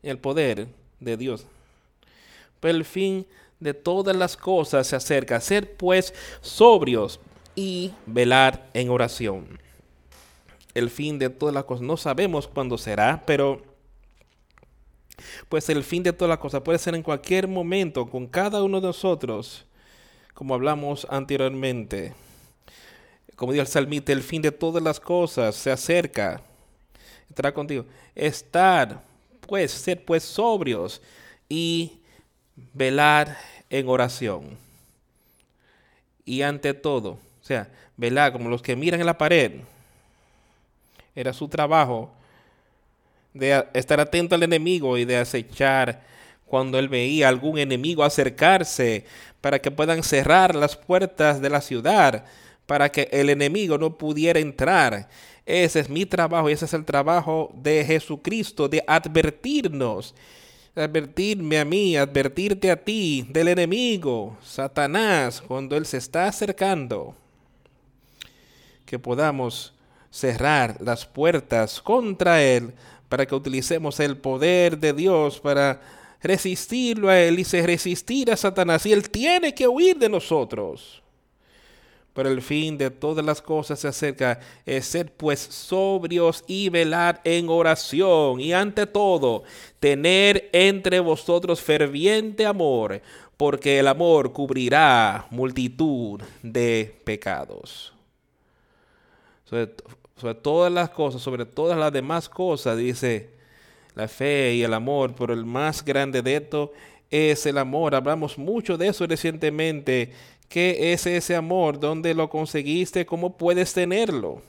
el poder de Dios. Pero el fin de todas las cosas se acerca. Ser pues sobrios y velar en oración. El fin de todas las cosas. No sabemos cuándo será, pero pues el fin de todas las cosas puede ser en cualquier momento con cada uno de nosotros, como hablamos anteriormente. Como dijo el salmista, el fin de todas las cosas se acerca. Estará contigo. Estar pues, ser pues sobrios y velar en oración. Y ante todo, o sea, velar como los que miran en la pared. Era su trabajo de estar atento al enemigo y de acechar cuando él veía algún enemigo acercarse para que puedan cerrar las puertas de la ciudad, para que el enemigo no pudiera entrar. Ese es mi trabajo y ese es el trabajo de Jesucristo, de advertirnos, advertirme a mí, advertirte a ti del enemigo, Satanás, cuando él se está acercando. Que podamos cerrar las puertas contra él para que utilicemos el poder de Dios para resistirlo a Él y se resistir a Satanás. Y Él tiene que huir de nosotros. Pero el fin de todas las cosas se acerca es ser pues sobrios y velar en oración y ante todo tener entre vosotros ferviente amor, porque el amor cubrirá multitud de pecados. Sobre, sobre todas las cosas, sobre todas las demás cosas, dice, la fe y el amor, pero el más grande de esto es el amor. Hablamos mucho de eso recientemente. ¿Qué es ese amor? ¿Dónde lo conseguiste? ¿Cómo puedes tenerlo?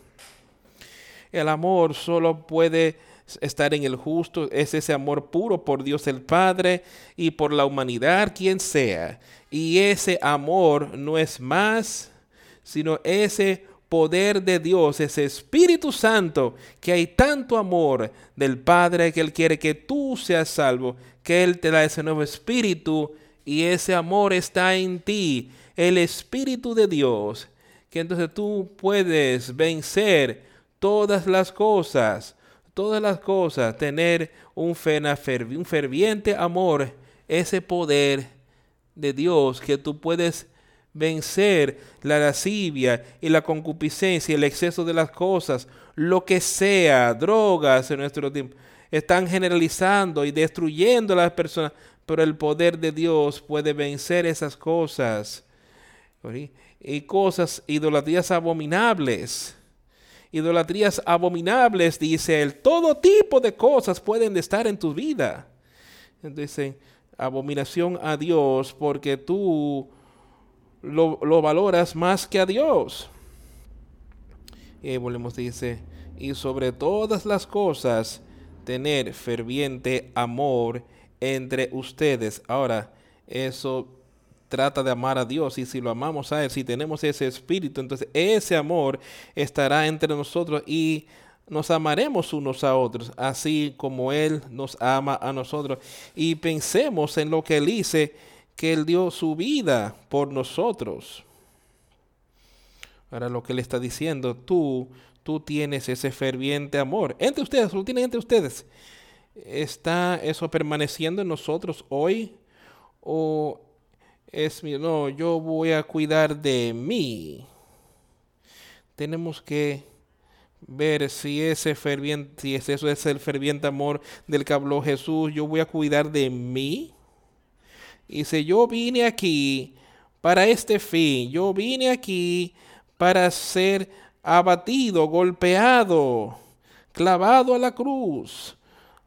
El amor solo puede estar en el justo, es ese amor puro por Dios el Padre y por la humanidad, quien sea. Y ese amor no es más, sino ese poder de Dios, ese Espíritu Santo, que hay tanto amor del Padre que Él quiere que tú seas salvo, que Él te da ese nuevo espíritu y ese amor está en ti, el Espíritu de Dios, que entonces tú puedes vencer todas las cosas, todas las cosas, tener un, un ferviente amor, ese poder de Dios que tú puedes vencer la lascivia y la concupiscencia, el exceso de las cosas, lo que sea, drogas en nuestro tiempo, están generalizando y destruyendo a las personas, pero el poder de Dios puede vencer esas cosas. Y cosas, idolatrías abominables. Idolatrías abominables, dice él. Todo tipo de cosas pueden estar en tu vida. Dice, abominación a Dios porque tú lo, valoras más que a Dios. Y volvemos, dice, y sobre todas las cosas, tener ferviente amor entre ustedes. Ahora, eso trata de amar a Dios y si lo amamos a Él, si tenemos ese espíritu, entonces ese amor estará entre nosotros y nos amaremos unos a otros, así como Él nos ama a nosotros. Y pensemos en lo que Él dice que Él dio su vida por nosotros. Ahora lo que Él está diciendo, tú, tú tienes ese ferviente amor. Entre ustedes, lo tienen entre ustedes. ¿Está eso permaneciendo en nosotros hoy? ¿O es, no, yo voy a cuidar de mí? Tenemos que ver si ese ferviente, si eso es el ferviente amor del que habló Jesús, yo voy a cuidar de mí. Y si yo vine aquí para este fin, yo vine aquí para ser abatido, golpeado, clavado a la cruz,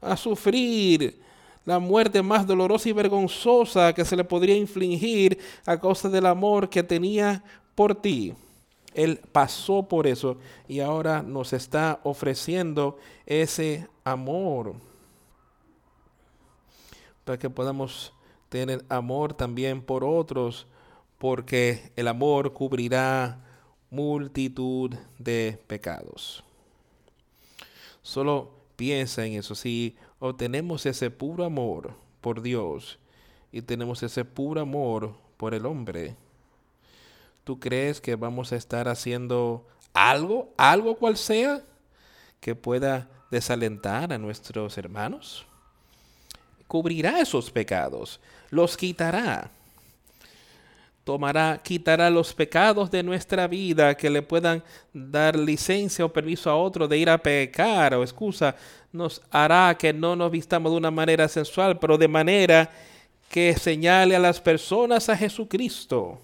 a sufrir la muerte más dolorosa y vergonzosa que se le podría infligir a causa del amor que tenía por ti. Él pasó por eso y ahora nos está ofreciendo ese amor para que podamos tener amor también por otros, porque el amor cubrirá multitud de pecados. Solo piensa en eso. Si obtenemos ese puro amor por Dios y tenemos ese puro amor por el hombre, ¿tú crees que vamos a estar haciendo algo, algo cual sea, que pueda desalentar a nuestros hermanos? cubrirá esos pecados, los quitará. Tomará, quitará los pecados de nuestra vida que le puedan dar licencia o permiso a otro de ir a pecar o excusa. Nos hará que no nos vistamos de una manera sensual, pero de manera que señale a las personas a Jesucristo.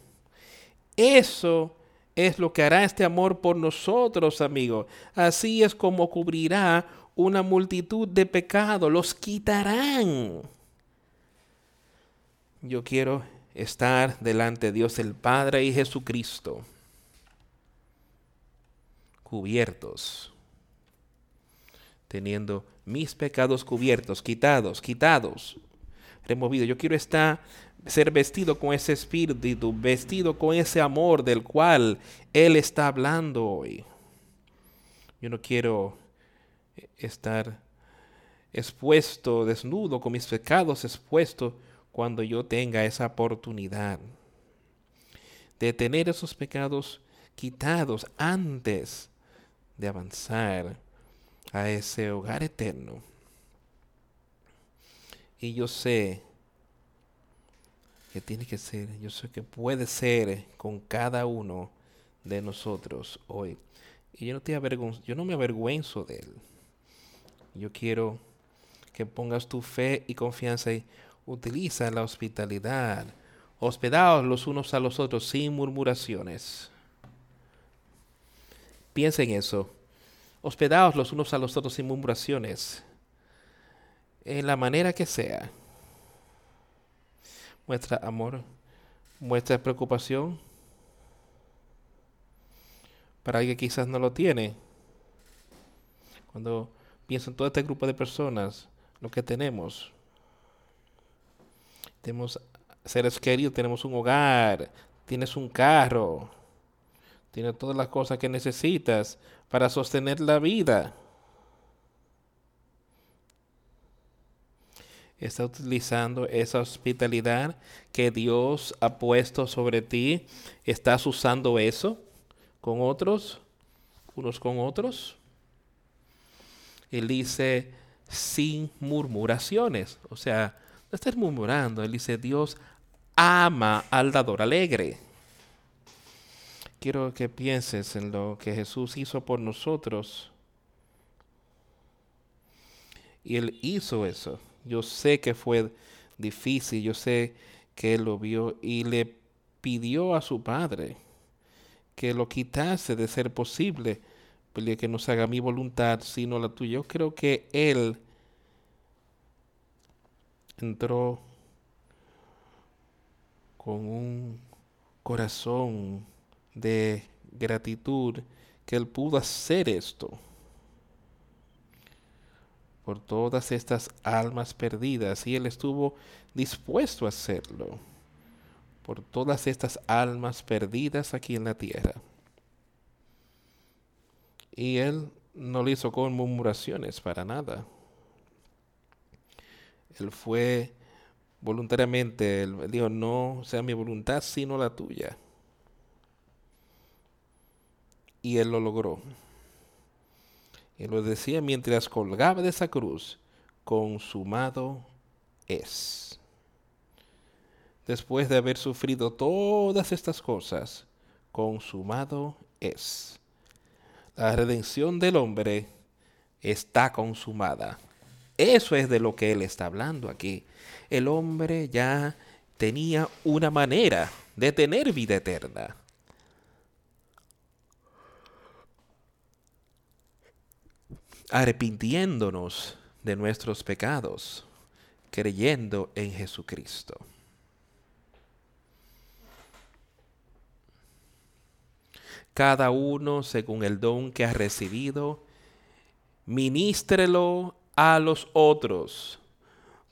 Eso es lo que hará este amor por nosotros, amigos. Así es como cubrirá una multitud de pecados, los quitarán. yo quiero estar delante de Dios el Padre y Jesucristo, cubiertos, teniendo mis pecados cubiertos, quitados, quitados, removidos. Yo quiero estar, ser vestido con ese espíritu, vestido con ese amor del cual Él está hablando hoy. Yo no quiero estar expuesto, desnudo, con mis pecados expuestos cuando yo tenga esa oportunidad de tener esos pecados quitados antes de avanzar a ese hogar eterno. Y yo sé que tiene que ser, yo sé que puede ser con cada uno de nosotros hoy. Y yo no, te yo no me avergüenzo de él. Yo quiero que pongas tu fe y confianza y utiliza la hospitalidad. Hospedaos los unos a los otros sin murmuraciones. Piensa en eso. Hospedaos los unos a los otros sin murmuraciones. En la manera que sea. Muestra amor, muestra preocupación. Para alguien que quizás no lo tiene. Cuando pienso en todo este grupo de personas, lo que tenemos. Tenemos seres queridos, tenemos un hogar, tienes un carro, tienes todas las cosas que necesitas para sostener la vida. Está utilizando esa hospitalidad que Dios ha puesto sobre ti. ¿Estás usando eso con otros? ¿Unos con otros? Él dice sin murmuraciones. O sea, no estás murmurando. Él dice, Dios ama al dador alegre. Quiero que pienses en lo que Jesús hizo por nosotros. Y Él hizo eso. Yo sé que fue difícil, yo sé que Él lo vio y le pidió a su Padre que lo quitase de ser posible, que no se haga mi voluntad, sino la tuya. Yo creo que Él entró con un corazón de gratitud que él pudo hacer esto por todas estas almas perdidas y él estuvo dispuesto a hacerlo por todas estas almas perdidas aquí en la tierra. Y él no lo hizo con murmuraciones para nada. Él fue voluntariamente, él dijo, no sea mi voluntad sino la tuya. Y él lo logró. Y lo decía mientras colgaba de esa cruz, consumado es. Después de haber sufrido todas estas cosas, consumado es. La redención del hombre está consumada. Eso es de lo que él está hablando aquí. El hombre ya tenía una manera de tener vida eterna. Arrepintiéndonos de nuestros pecados, creyendo en Jesucristo. Cada uno según el don que ha recibido, ministrelo a los otros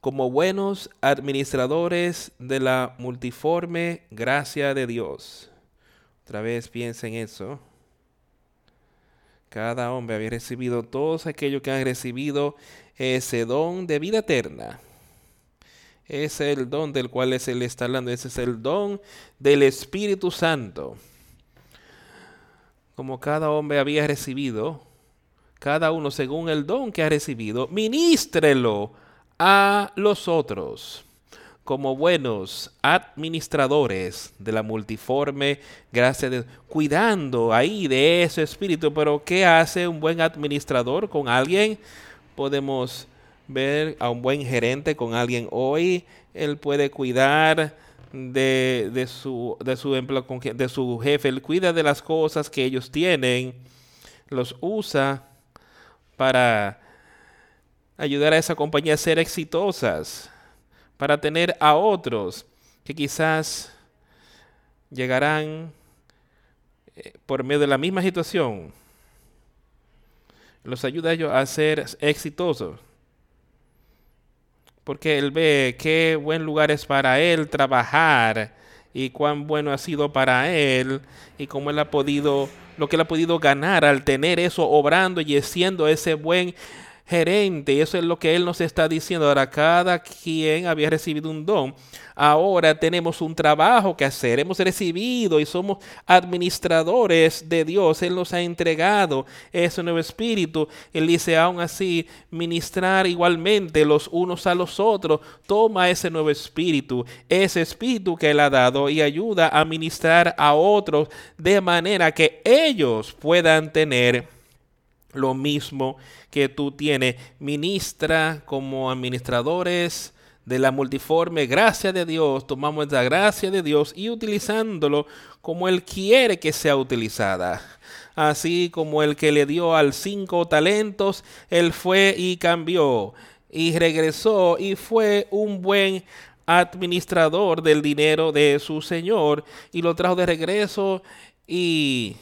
como buenos administradores de la multiforme gracia de Dios. Otra vez piensa en eso. Cada hombre había recibido todos aquellos que han recibido ese don de vida eterna. Es el don del cual es el está hablando. Ese es el don del Espíritu Santo. Como cada hombre había recibido cada uno según el don que ha recibido, ministrelo a los otros como buenos administradores de la multiforme gracia de cuidando ahí de ese espíritu. Pero ¿qué hace un buen administrador con alguien? Podemos ver a un buen gerente con alguien hoy. Él puede cuidar de, de su, de su, de su jefe. Él cuida de las cosas que ellos tienen. Los usa para ayudar a esa compañía a ser exitosas, para tener a otros que quizás llegarán eh, por medio de la misma situación, los ayuda a ellos a ser exitosos. Porque él ve qué buen lugar es para él trabajar y cuán bueno ha sido para él y cómo él ha podido, lo que él ha podido ganar al tener eso obrando y siendo ese buen gerente. Y eso es lo que Él nos está diciendo. Ahora, cada quien había recibido un don. Ahora tenemos un trabajo que hacer. Hemos recibido y somos administradores de Dios. Él nos ha entregado ese nuevo espíritu. Él dice, aún así, ministrar igualmente los unos a los otros. Toma ese nuevo espíritu, ese espíritu que Él ha dado y ayuda a ministrar a otros de manera que ellos puedan tener lo mismo que tú tienes. Ministra como administradores de la multiforme gracia de Dios, tomamos la gracia de Dios y utilizándolo como Él quiere que sea utilizada. Así como el que le dio al cinco talentos, Él fue y cambió y regresó y fue un buen administrador del dinero de su Señor y lo trajo de regreso y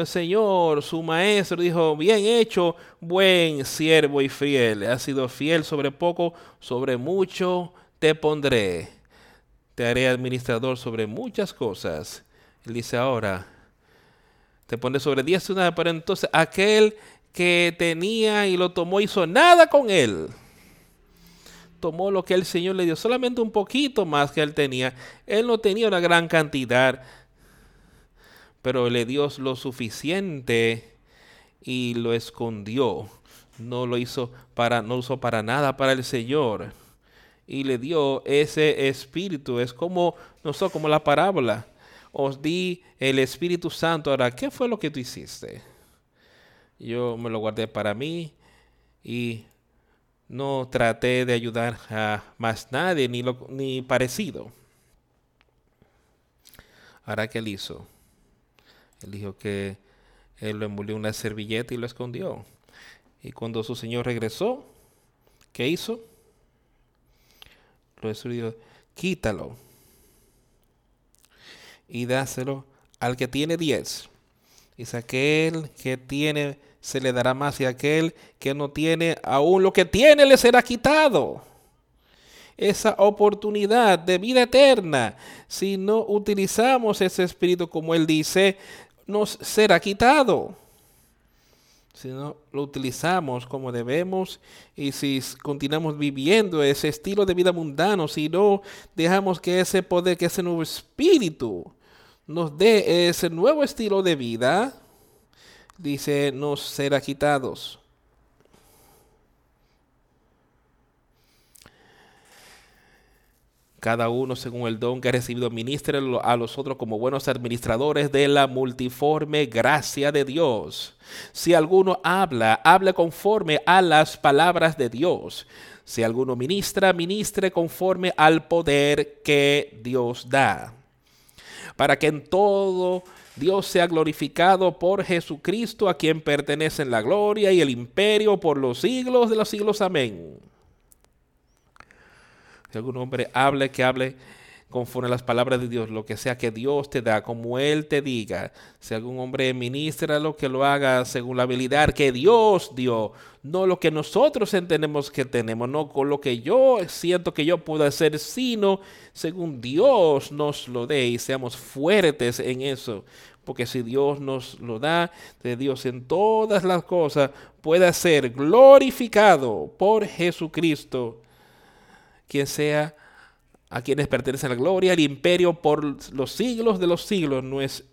el Señor, su maestro, dijo, bien hecho, buen siervo y fiel. Has sido fiel sobre poco, sobre mucho te pondré. Te haré administrador sobre muchas cosas. Él dice ahora, te pondré sobre diez ciudades, pero entonces aquel que tenía y lo tomó hizo nada con él. Tomó lo que el Señor le dio, solamente un poquito más que él tenía. Él no tenía una gran cantidad pero le dio lo suficiente y lo escondió. No lo hizo para, no usó para nada para el Señor. Y le dio ese espíritu. Es como, no como la parábola. Os di el Espíritu Santo. Ahora, ¿qué fue lo que tú hiciste? Yo me lo guardé para mí y no traté de ayudar a más nadie ni, lo, ni parecido. Ahora, ¿qué él hizo? Él dijo que él lo envolvió en una servilleta y lo escondió. Y cuando su señor regresó, ¿qué hizo? Lo dijo, quítalo y dáselo al que tiene diez. Dice, aquel que tiene se le dará más y aquel que no tiene, aún lo que tiene le será quitado. Esa oportunidad de vida eterna, si no utilizamos ese espíritu como él dice, nos será quitado. Si no lo utilizamos como debemos y si continuamos viviendo ese estilo de vida mundano, si no dejamos que ese poder, que ese nuevo espíritu nos dé ese nuevo estilo de vida, dice, nos será quitados. Cada uno según el don que ha recibido, ministre a los otros como buenos administradores de la multiforme gracia de Dios. Si alguno habla, hable conforme a las palabras de Dios. Si alguno ministra, ministre conforme al poder que Dios da. Para que en todo Dios sea glorificado por Jesucristo, a quien pertenecen la gloria y el imperio por los siglos de los siglos. Amén. Si algún hombre hable, que hable conforme a las palabras de Dios, lo que sea que Dios te da, como Él te diga. Si algún hombre ministra lo que lo haga según la habilidad que Dios dio, no lo que nosotros entendemos que tenemos, no con lo que yo siento que yo puedo hacer, sino según Dios nos lo dé y seamos fuertes en eso. Porque si Dios nos lo da, de Dios en todas las cosas puede ser glorificado por Jesucristo quien sea a quienes pertenece la gloria, el imperio por los siglos de los siglos. No es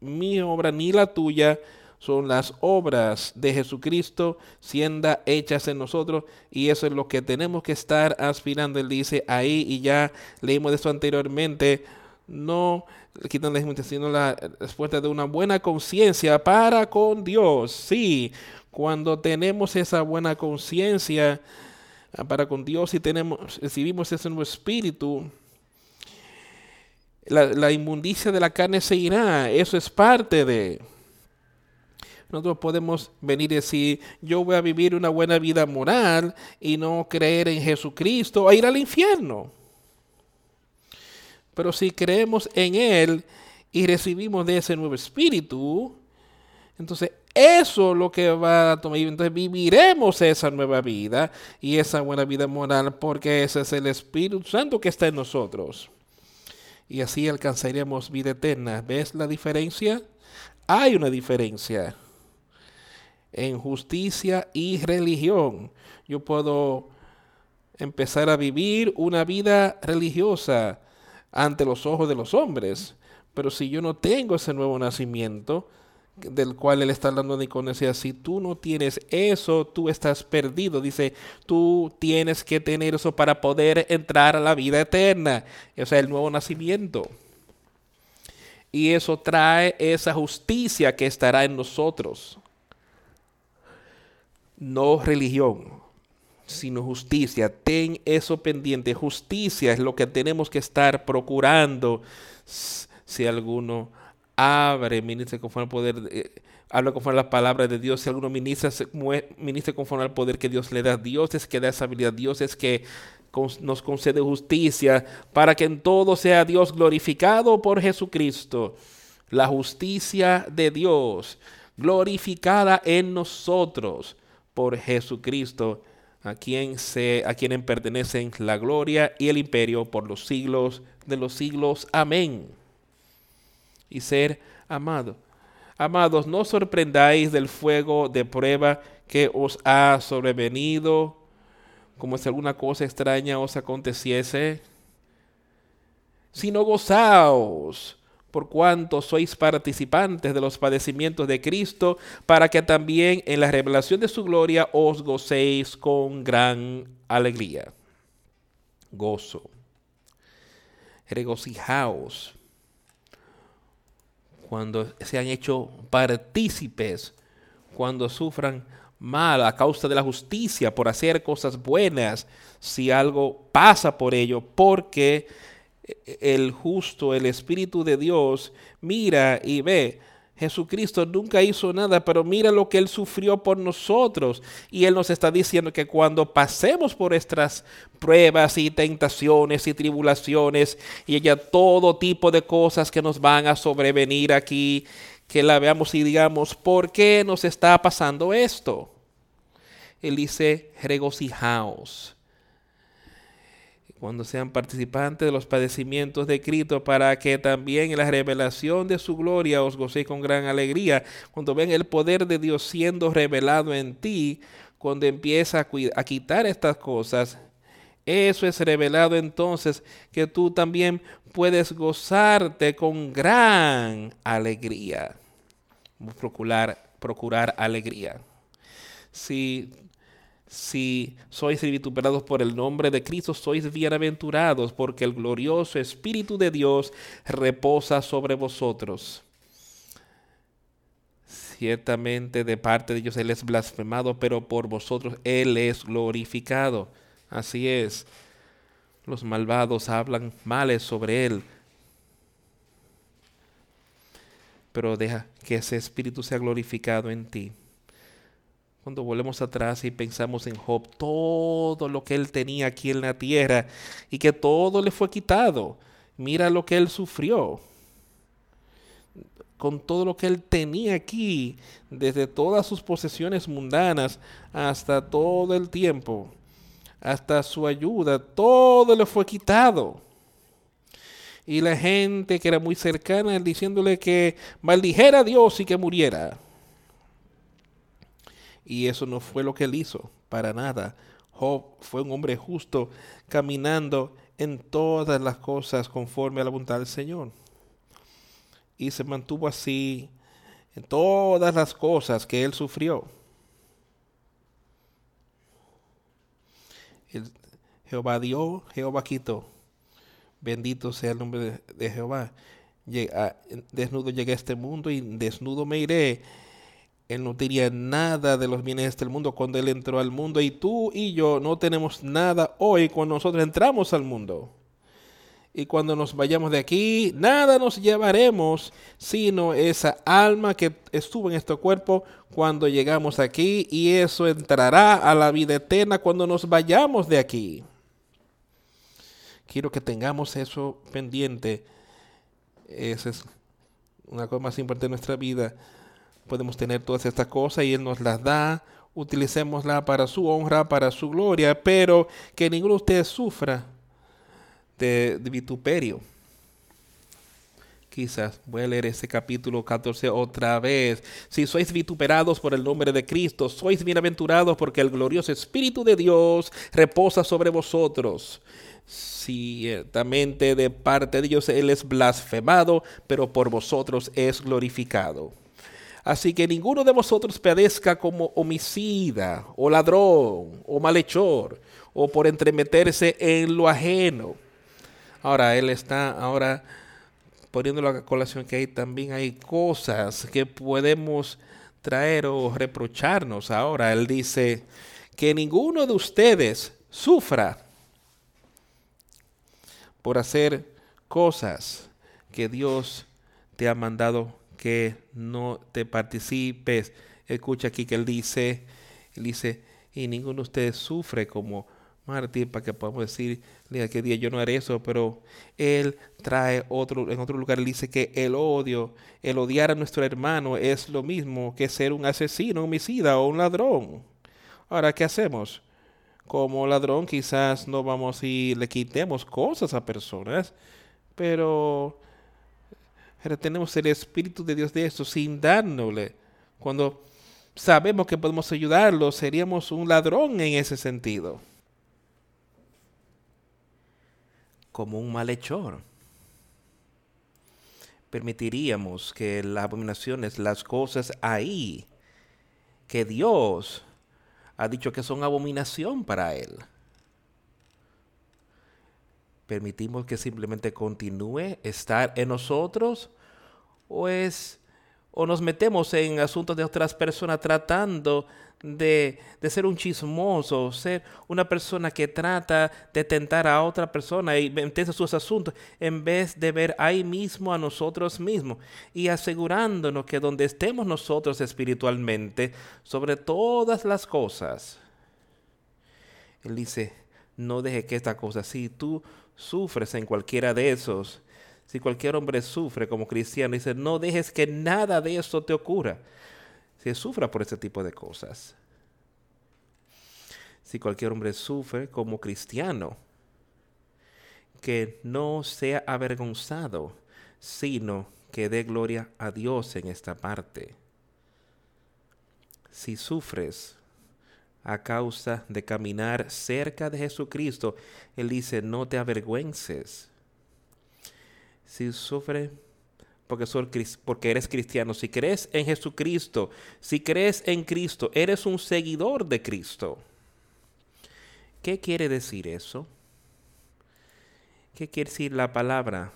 mi obra ni la tuya, son las obras de Jesucristo siendo hechas en nosotros y eso es lo que tenemos que estar aspirando. Él dice ahí y ya leímos de eso anteriormente, no quitan la sino la respuesta de una buena conciencia para con Dios. Sí, cuando tenemos esa buena conciencia, para con Dios y tenemos, recibimos ese nuevo espíritu, la, inmundicia de la carne se irá. Eso es parte de... Nosotros podemos venir y decir, yo voy a vivir una buena vida moral y no creer en Jesucristo, a ir al infierno. Pero si creemos en Él y recibimos de ese nuevo espíritu, entonces eso es lo que va a tomar. Entonces viviremos esa nueva vida y esa buena vida moral porque ese es el Espíritu Santo que está en nosotros. Y así alcanzaremos vida eterna. ¿Ves la diferencia? Hay una diferencia en justicia y religión. Yo puedo empezar a vivir una vida religiosa ante los ojos de los hombres, pero si yo no tengo ese nuevo nacimiento, del cual él está hablando de Nicosia, si tú no tienes eso, tú estás perdido. Dice, tú tienes que tener eso para poder entrar a la vida eterna, o sea, el nuevo nacimiento. Y eso trae esa justicia que estará en nosotros no religión, sino justicia. Ten eso pendiente. Justicia es lo que tenemos que estar procurando. Si alguno abre, ministra conforme al poder, habla conforme a las palabras de Dios. Si alguno ministra, ministra conforme al poder que Dios le da. Dios es que da esa habilidad. Dios es que nos concede justicia para que en todo sea Dios glorificado por Jesucristo. La justicia de Dios glorificada en nosotros por Jesucristo, a quien, se, a quien pertenecen la gloria y el imperio por los siglos de los siglos. Amén. Y ser amado. Amados, no sorprendáis del fuego de prueba que os ha sobrevenido, como si alguna cosa extraña os aconteciese, sino gozaos por cuanto sois participantes de los padecimientos de Cristo, para que también en la revelación de su gloria os gocéis con gran alegría. Gozo. Regocijaos cuando sean hecho partícipes, cuando sufran mal a causa de la justicia, por hacer cosas buenas, si algo pasa por ello, porque el justo, el Espíritu de Dios, mira y ve. Jesucristo nunca hizo nada, pero mira lo que Él sufrió por nosotros. Y Él nos está diciendo que cuando pasemos por estas pruebas y tentaciones y tribulaciones y ya todo tipo de cosas que nos van a sobrevenir aquí, que la veamos y digamos, ¿por qué nos está pasando esto? Él dice, regocijaos cuando sean participantes de los padecimientos de Cristo, para que también en la revelación de su gloria os gocéis con gran alegría, cuando ven el poder de Dios siendo revelado en ti, cuando empieza a, quitar estas cosas, eso es revelado entonces que tú también puedes gozarte con gran alegría. Procurar, procurar alegría. Si si sois vituperados por el nombre de Cristo, sois bienaventurados, porque el glorioso Espíritu de Dios reposa sobre vosotros. Ciertamente de parte de Dios Él es blasfemado, pero por vosotros Él es glorificado. Así es. Los malvados hablan males sobre Él. Pero deja que ese Espíritu sea glorificado en ti. Cuando volvemos atrás y pensamos en Job, todo lo que él tenía aquí en la tierra y que todo le fue quitado. Mira lo que él sufrió. Con todo lo que él tenía aquí, desde todas sus posesiones mundanas hasta todo el tiempo, hasta su ayuda, todo le fue quitado. Y la gente que era muy cercana diciéndole que maldijera a Dios y que muriera. Y eso no fue lo que él hizo, para nada. Job fue un hombre justo, caminando en todas las cosas conforme a la voluntad del Señor. Y se mantuvo así en todas las cosas que él sufrió. Jehová dio, Jehová quitó. Bendito sea el nombre de, de Jehová. desnudo llegué a este mundo y desnudo me iré él no tenía nada de los bienes de este mundo cuando Él entró al mundo y tú y yo no tenemos nada hoy cuando nosotros entramos al mundo. Y cuando nos vayamos de aquí, nada nos llevaremos, sino esa alma que estuvo en este cuerpo cuando llegamos aquí y eso entrará a la vida eterna cuando nos vayamos de aquí. quiero que tengamos eso pendiente. Esa es una cosa más importante de nuestra vida. Podemos tener todas estas cosas y Él nos las da. Utilicémosla para su honra, para su gloria, pero que ninguno de ustedes sufra de, vituperio quizás voy a leer ese capítulo 14 otra vez. Si sois vituperados por el nombre de Cristo, sois bienaventurados porque el glorioso Espíritu de Dios reposa sobre vosotros. Ciertamente de parte de Dios Él es blasfemado, pero por vosotros es glorificado. Así que ninguno de vosotros padezca como homicida, o ladrón, o malhechor, o por entremeterse en lo ajeno. Ahora, Él está ahora poniendo la colación que hay también hay cosas que podemos traer o reprocharnos ahora. Él dice que ninguno de ustedes sufra por hacer cosas que Dios te ha mandado que no te participes. Escucha aquí que él dice, él dice, y ninguno de ustedes sufre como Martín para que podamos decir, que día yo no haré eso, pero él trae otro, en otro lugar, él dice que el odio, el odiar a nuestro hermano es lo mismo que ser un asesino, homicida o un ladrón. Ahora, ¿qué hacemos? Como ladrón quizás no vamos y le quitemos cosas a personas, pero, pero tenemos el Espíritu de Dios de esto sin dárnosle. Cuando sabemos que podemos ayudarlo, seríamos un ladrón en ese sentido. como un malhechor. Permitiríamos que las abominaciones, las cosas ahí, que Dios ha dicho que son abominación para Él, permitimos que simplemente continúe estar en nosotros o es o nos metemos en asuntos de otras personas tratando de, ser un chismoso, ser una persona que trata de tentar a otra persona y meterse sus asuntos, en vez de ver ahí mismo a nosotros mismos y asegurándonos que donde estemos nosotros espiritualmente, sobre todas las cosas, Él dice, no deje que esta cosa, si tú sufres en cualquiera de esos, si cualquier hombre sufre como cristiano, dice, no dejes que nada de eso te ocurra que sufra por ese tipo de cosas. Si cualquier hombre sufre como cristiano, que no sea avergonzado, sino que dé gloria a Dios en esta parte. Si sufres a causa de caminar cerca de Jesucristo, Él dice, no te avergüences. Si sufre porque, porque eres cristiano, si crees en Jesucristo, si crees en Cristo, eres un seguidor de Cristo. ¿Qué quiere decir eso? ¿Qué quiere decir la palabra?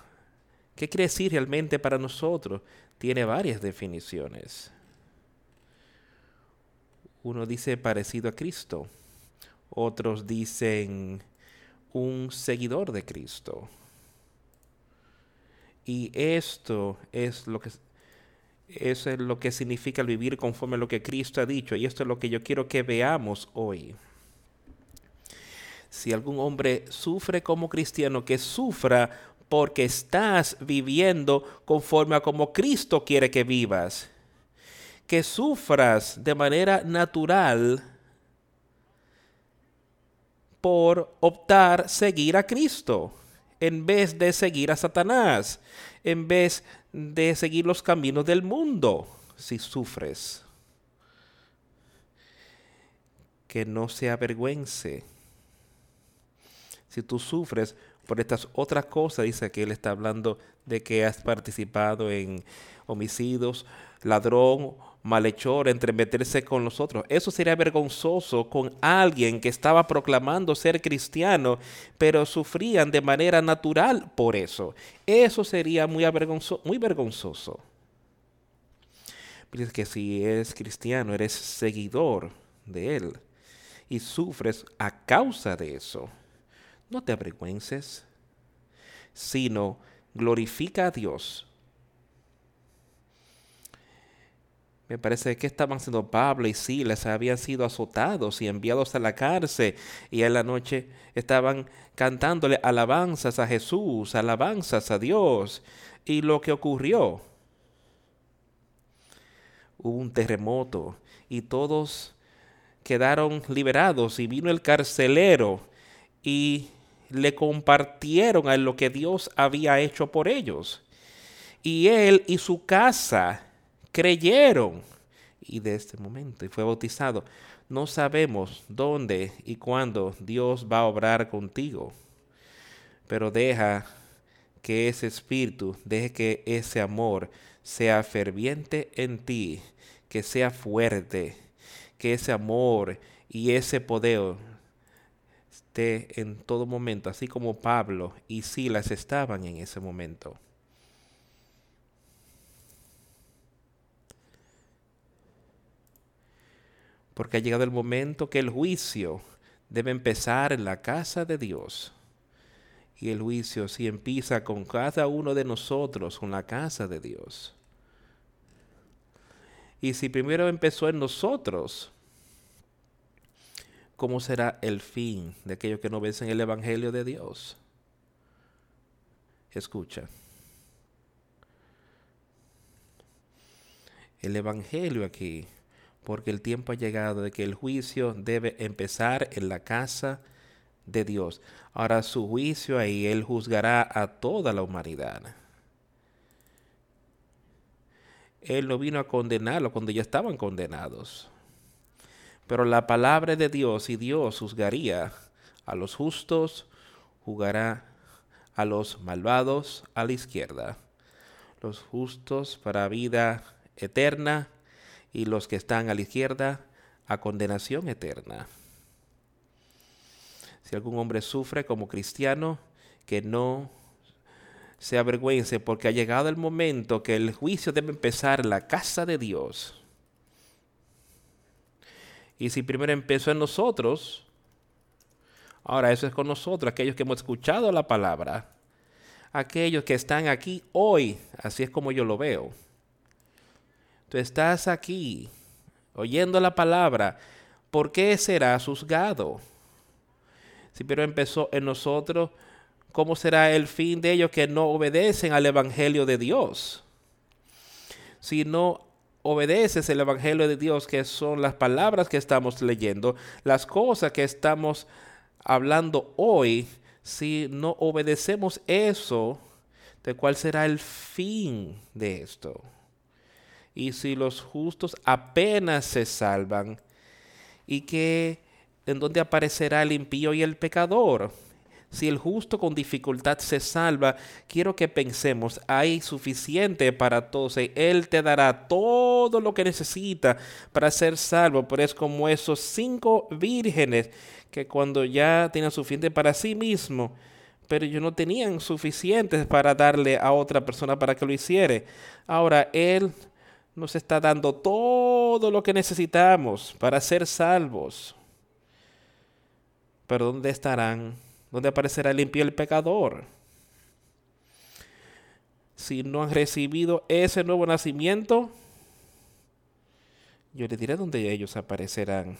¿Qué quiere decir realmente para nosotros? Tiene varias definiciones. Uno dice parecido a Cristo, otros dicen un seguidor de Cristo. Y esto es lo que eso es lo que significa vivir conforme a lo que Cristo ha dicho. Y esto es lo que yo quiero que veamos hoy. Si algún hombre sufre como cristiano, que sufra porque estás viviendo conforme a como Cristo quiere que vivas. Que sufras de manera natural por optar seguir a Cristo en vez de seguir a Satanás, en vez de seguir los caminos del mundo, si sufres. Que no se avergüence. Si tú sufres por estas otras cosas, dice que él está hablando de que has participado en homicidios, ladrón malhechor entremeterse con los otros. Eso sería vergonzoso con alguien que estaba proclamando ser cristiano, pero sufrían de manera natural por eso. Eso sería muy, muy vergonzoso. Dice que si eres cristiano, eres seguidor de Él y sufres a causa de eso, no te avergüences, sino glorifica a Dios me parece que estaban siendo Pablo y Silas, habían sido azotados y enviados a la cárcel y en la noche estaban cantándole alabanzas a Jesús, alabanzas a Dios. Y lo que ocurrió, hubo un terremoto y todos quedaron liberados y vino el carcelero y le compartieron a lo que Dios había hecho por ellos. Y él y su casa creyeron. Y de este momento, y fue bautizado. No sabemos dónde y cuándo Dios va a obrar contigo, pero deja que ese espíritu, deje que ese amor sea ferviente en ti, que sea fuerte, que ese amor y ese poder esté en todo momento, así como Pablo y Silas estaban en ese momento. Porque ha llegado el momento que el juicio debe empezar en la casa de Dios. Y el juicio si empieza con cada uno de nosotros, con la casa de Dios. Y si primero empezó en nosotros, ¿cómo será el fin de aquellos que no vencen el Evangelio de Dios? Escucha. El Evangelio aquí porque el tiempo ha llegado de que el juicio debe empezar en la casa de Dios. Ahora su juicio ahí, Él juzgará a toda la humanidad. Él no vino a condenarlo cuando ya estaban condenados. Pero la palabra de Dios y Dios juzgaría a los justos, juzgará a los malvados a la izquierda. Los justos para vida eterna y los que están a la izquierda a condenación eterna. Si algún hombre sufre como cristiano, que no se avergüence porque ha llegado el momento que el juicio debe empezar en la casa de Dios. Y si primero empezó en nosotros, ahora eso es con nosotros, aquellos que hemos escuchado la palabra, aquellos que están aquí hoy, así es como yo lo veo tú estás aquí oyendo la palabra, ¿por qué serás juzgado? Si pero empezó en nosotros, ¿cómo será el fin de ellos que no obedecen al Evangelio de Dios? Si no obedeces el Evangelio de Dios, que son las palabras que estamos leyendo, las cosas que estamos hablando hoy, si no obedecemos eso, ¿de cuál será el fin de esto? Y si los justos apenas se salvan, y que en donde aparecerá el impío y el pecador. Si el justo con dificultad se salva, quiero que pensemos, hay suficiente para todos. Él te dará todo lo que necesita para ser salvo. Pero es como esos cinco vírgenes que cuando ya tenían suficiente para sí mismo, pero ellos no tenían suficientes para darle a otra persona para que lo hiciera. Ahora Él nos está dando todo lo que necesitamos para ser salvos. Pero ¿dónde estarán? ¿Dónde aparecerá el impío el pecador? Si no han recibido ese nuevo nacimiento, yo les diré dónde ellos aparecerán.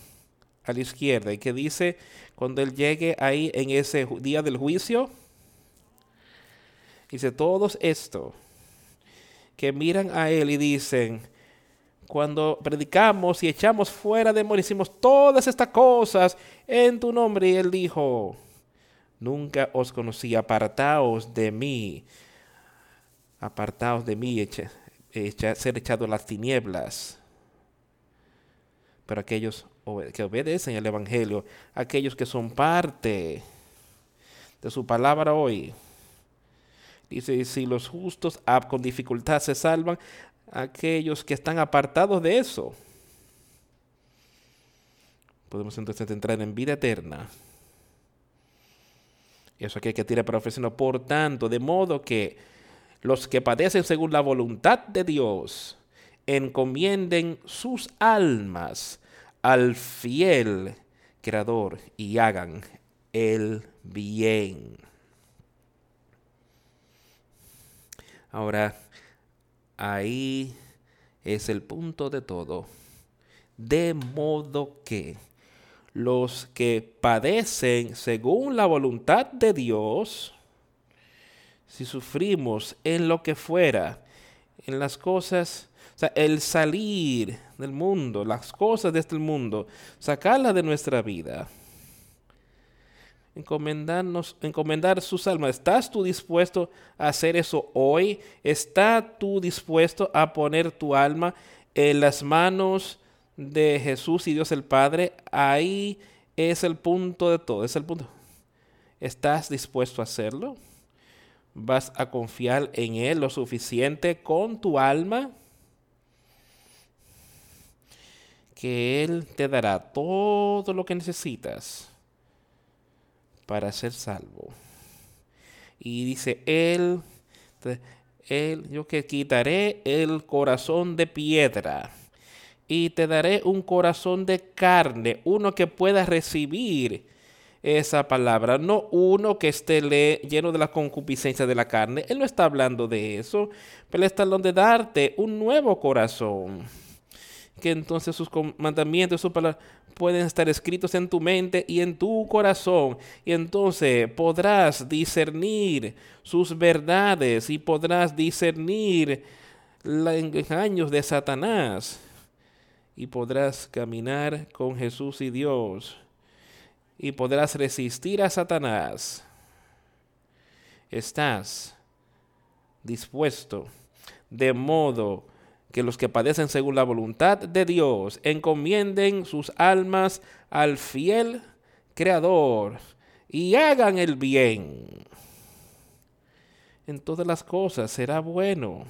A la izquierda. Y que dice, cuando Él llegue ahí en ese día del juicio, dice, todos esto que miran a Él y dicen, cuando predicamos y echamos fuera demonios, hicimos todas estas cosas en tu nombre. Y Él dijo, nunca os conocí, apartaos de mí, apartaos de mí, ser echado a las tinieblas. Pero aquellos que obedecen el Evangelio, aquellos que son parte de su palabra hoy, Dice, si los justos con dificultad se salvan, aquellos que están apartados de eso, podemos entonces entrar en vida eterna. Y eso aquí hay que tirar para ofrecernos. Por tanto, de modo que los que padecen según la voluntad de Dios, encomienden sus almas al fiel Creador y hagan el bien. Ahora, ahí es el punto de todo. De modo que los que padecen según la voluntad de Dios, si sufrimos en lo que fuera, en las cosas, o sea, el salir del mundo, las cosas de este mundo, sacarlas de nuestra vida, encomendarnos, encomendar sus almas. ¿Estás tú dispuesto a hacer eso hoy? ¿Estás tú dispuesto a poner tu alma en las manos de Jesús y Dios el Padre? Ahí es el punto de todo, es el punto. ¿Estás dispuesto a hacerlo? ¿Vas a confiar en Él lo suficiente con tu alma? Que Él te dará todo lo que necesitas para ser salvo. Y dice, Él, Él, yo que quitaré el corazón de piedra y te daré un corazón de carne, uno que pueda recibir esa palabra, no uno que esté lleno de la concupiscencia de la carne. Él no está hablando de eso, pero está hablando de darte un nuevo corazón. Que entonces sus mandamientos, sus palabras pueden estar escritos en tu mente y en tu corazón. Y entonces podrás discernir sus verdades y podrás discernir los engaños de Satanás. Y podrás caminar con Jesús y Dios. Y podrás resistir a Satanás. Estás dispuesto de modo que los que padecen según la voluntad de Dios encomienden sus almas al fiel Creador y hagan el bien. En todas las cosas será bueno.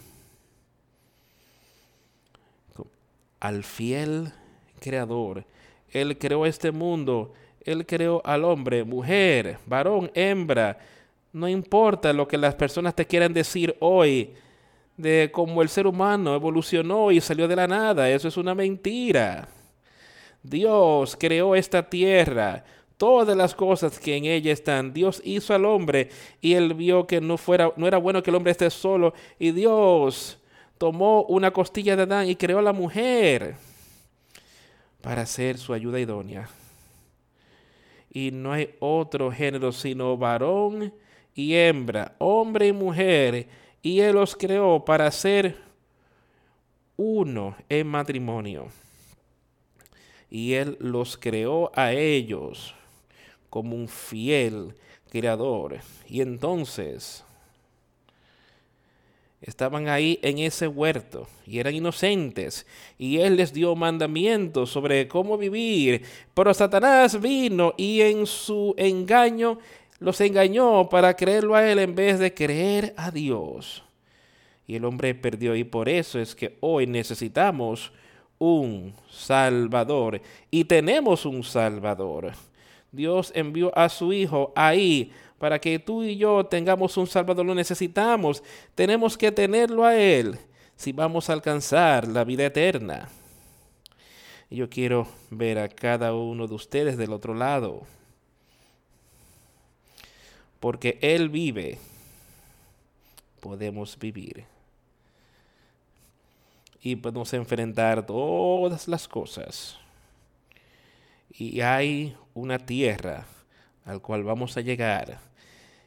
Al fiel Creador. Él creó este mundo. Él creó al hombre, mujer, varón, hembra. No importa lo que las personas te quieran decir hoy de cómo el ser humano evolucionó y salió de la nada. Eso es una mentira. Dios creó esta tierra, todas las cosas que en ella están. Dios hizo al hombre y él vio que no, fuera, no era bueno que el hombre esté solo. Y Dios tomó una costilla de Adán y creó a la mujer para ser su ayuda idónea. Y no hay otro género sino varón y hembra, hombre y mujer y Él los creó para ser uno en matrimonio. Y Él los creó a ellos como un fiel creador. Y entonces estaban ahí en ese huerto y eran inocentes y él les dio mandamientos sobre cómo vivir, pero Satanás vino y en su engaño los engañó para creerlo a él en vez de creer a Dios. Y el hombre perdió y por eso es que hoy necesitamos un Salvador y tenemos un Salvador. Dios envió a su Hijo ahí para que tú y yo tengamos un Salvador. Lo necesitamos. Tenemos que tenerlo a Él si vamos a alcanzar la vida eterna. Yo quiero ver a cada uno de ustedes del otro lado porque Él vive, podemos vivir. Y podemos enfrentar todas las cosas. Y hay una tierra al cual vamos a llegar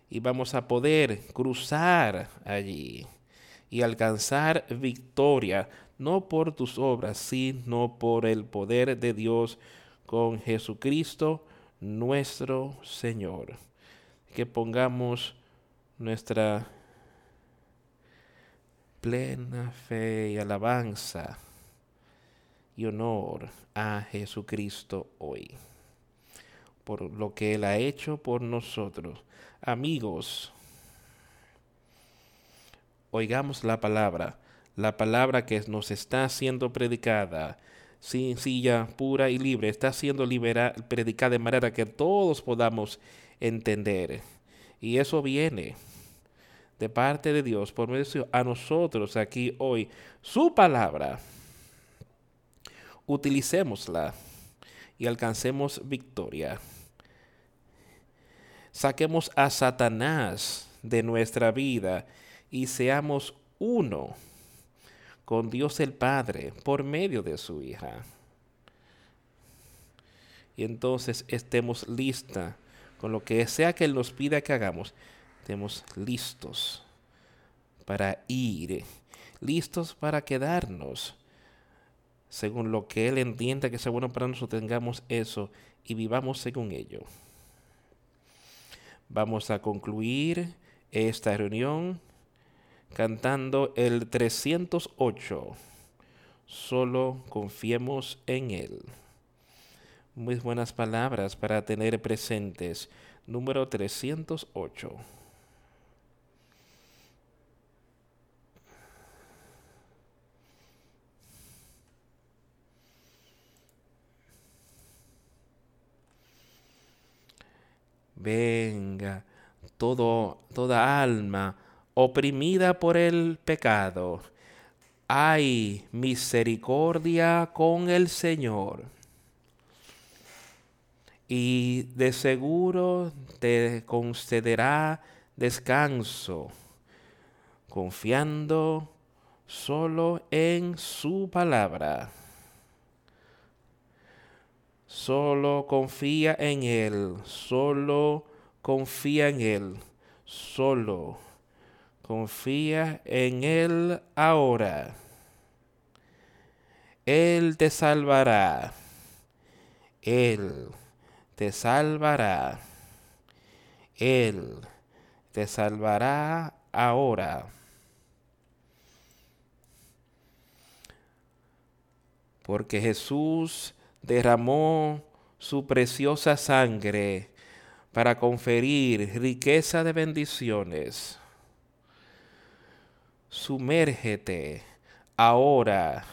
y vamos a poder cruzar allí y alcanzar victoria, no por tus obras, sino por el poder de Dios con Jesucristo nuestro Señor que pongamos nuestra plena fe y alabanza y honor a Jesucristo hoy, por lo que Él ha hecho por nosotros. Amigos, oigamos la palabra, la palabra que nos está siendo predicada, sencilla, pura y libre, está siendo predicada de manera que todos podamos entender. Y eso viene de parte de Dios por medio a nosotros aquí hoy. Su palabra, utilicémosla y alcancemos victoria. Saquemos a Satanás de nuestra vida y seamos uno con Dios el Padre por medio de su hija. Y entonces estemos listas con lo que sea que Él nos pida que hagamos, estemos listos para ir, listos para quedarnos. Según lo que Él entienda que sea bueno para nosotros, tengamos eso y vivamos según ello. Vamos a concluir esta reunión cantando el 308. Solo confiemos en Él. Muy buenas palabras para tener presentes. Número 308. Venga, todo, toda alma oprimida por el pecado, hay misericordia con el Señor. Y de seguro te concederá descanso, confiando solo en su palabra. Solo confía en Él, solo confía en Él, solo confía en Él ahora. Él te salvará, Él te salvará, Él te salvará ahora. Porque Jesús derramó su preciosa sangre para conferir riqueza de bendiciones. Sumérgete ahora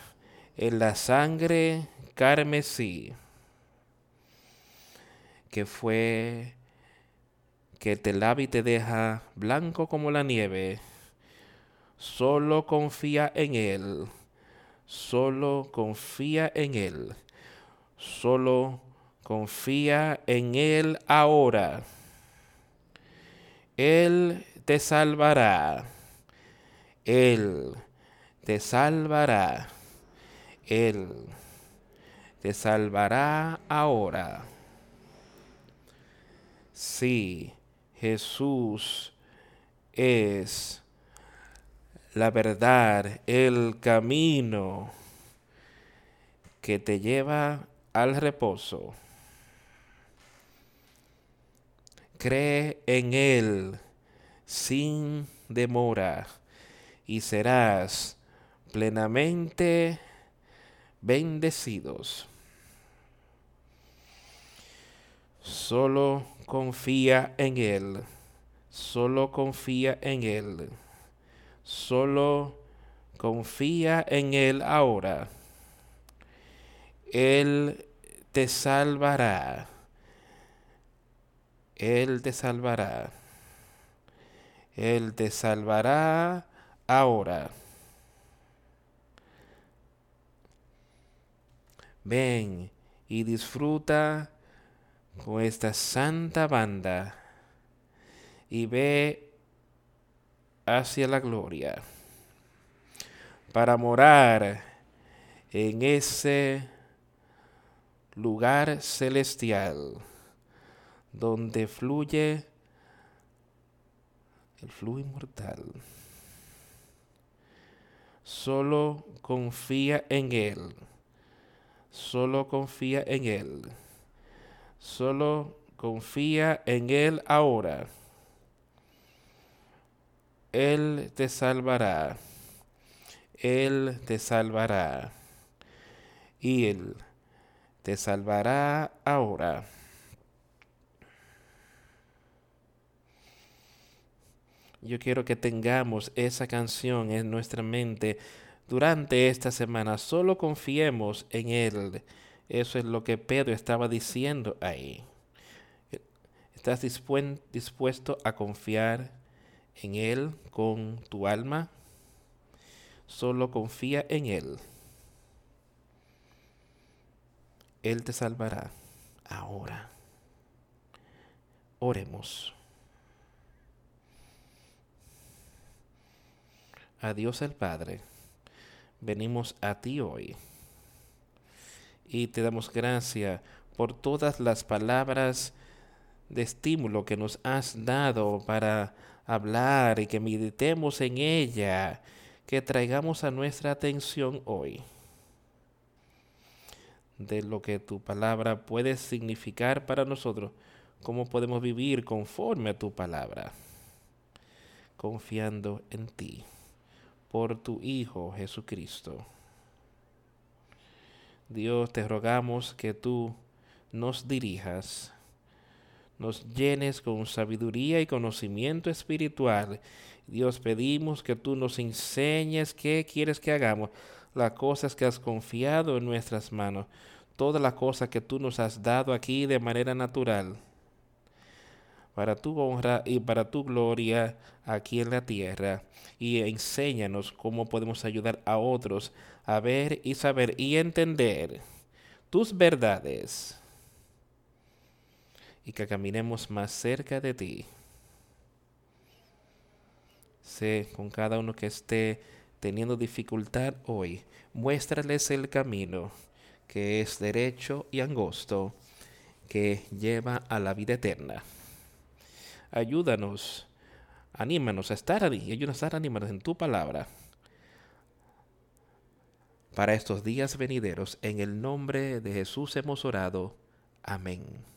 en la sangre carmesí, que fue que te lava y te deja blanco como la nieve. Solo confía en Él, solo confía en Él Solo confía en Él ahora. Él te salvará. Él te salvará. Él te salvará ahora. Sí, Jesús es la verdad, el camino que te lleva al reposo. Cree en Él sin demora y serás plenamente bendecidos. Solo confía en Él, solo confía en Él, solo confía en Él ahora él te salvará. Él te salvará. Él te salvará ahora. Ven y disfruta con esta santa banda y ve hacia la gloria para morar en ese lugar celestial donde fluye el flujo inmortal. Solo confía en Él. Solo confía en Él. Solo confía en Él ahora. Él te salvará. Él te salvará. Y Él te salvará ahora. Yo quiero que tengamos esa canción en nuestra mente durante esta semana. Solo confiemos en Él. Eso es lo que Pedro estaba diciendo ahí. ¿Estás dispuesto a confiar en Él con tu alma? Solo confía en Él. Él te salvará ahora. Oremos. A Dios el Padre, venimos a ti hoy. Y te damos gracias por todas las palabras de estímulo que nos has dado para hablar y que meditemos en ella, que traigamos a nuestra atención hoy de lo que tu palabra puede significar para nosotros, cómo podemos vivir conforme a tu palabra, confiando en ti, por tu Hijo Jesucristo. Dios, te rogamos que tú nos dirijas, nos llenes con sabiduría y conocimiento espiritual. Dios, pedimos que tú nos enseñes qué quieres que hagamos las cosas que has confiado en nuestras manos, todas las cosas que tú nos has dado aquí de manera natural, para tu honra y para tu gloria aquí en la tierra. Y enséñanos cómo podemos ayudar a otros a ver y saber y entender tus verdades y que caminemos más cerca de ti. Sé con cada uno que esté teniendo dificultad hoy, muéstrales el camino que es derecho y angosto, que lleva a la vida eterna. Ayúdanos, anímanos a estar ahí, ayúdanos a estar animados en tu palabra para estos días venideros. En el nombre de Jesús hemos orado. Amén.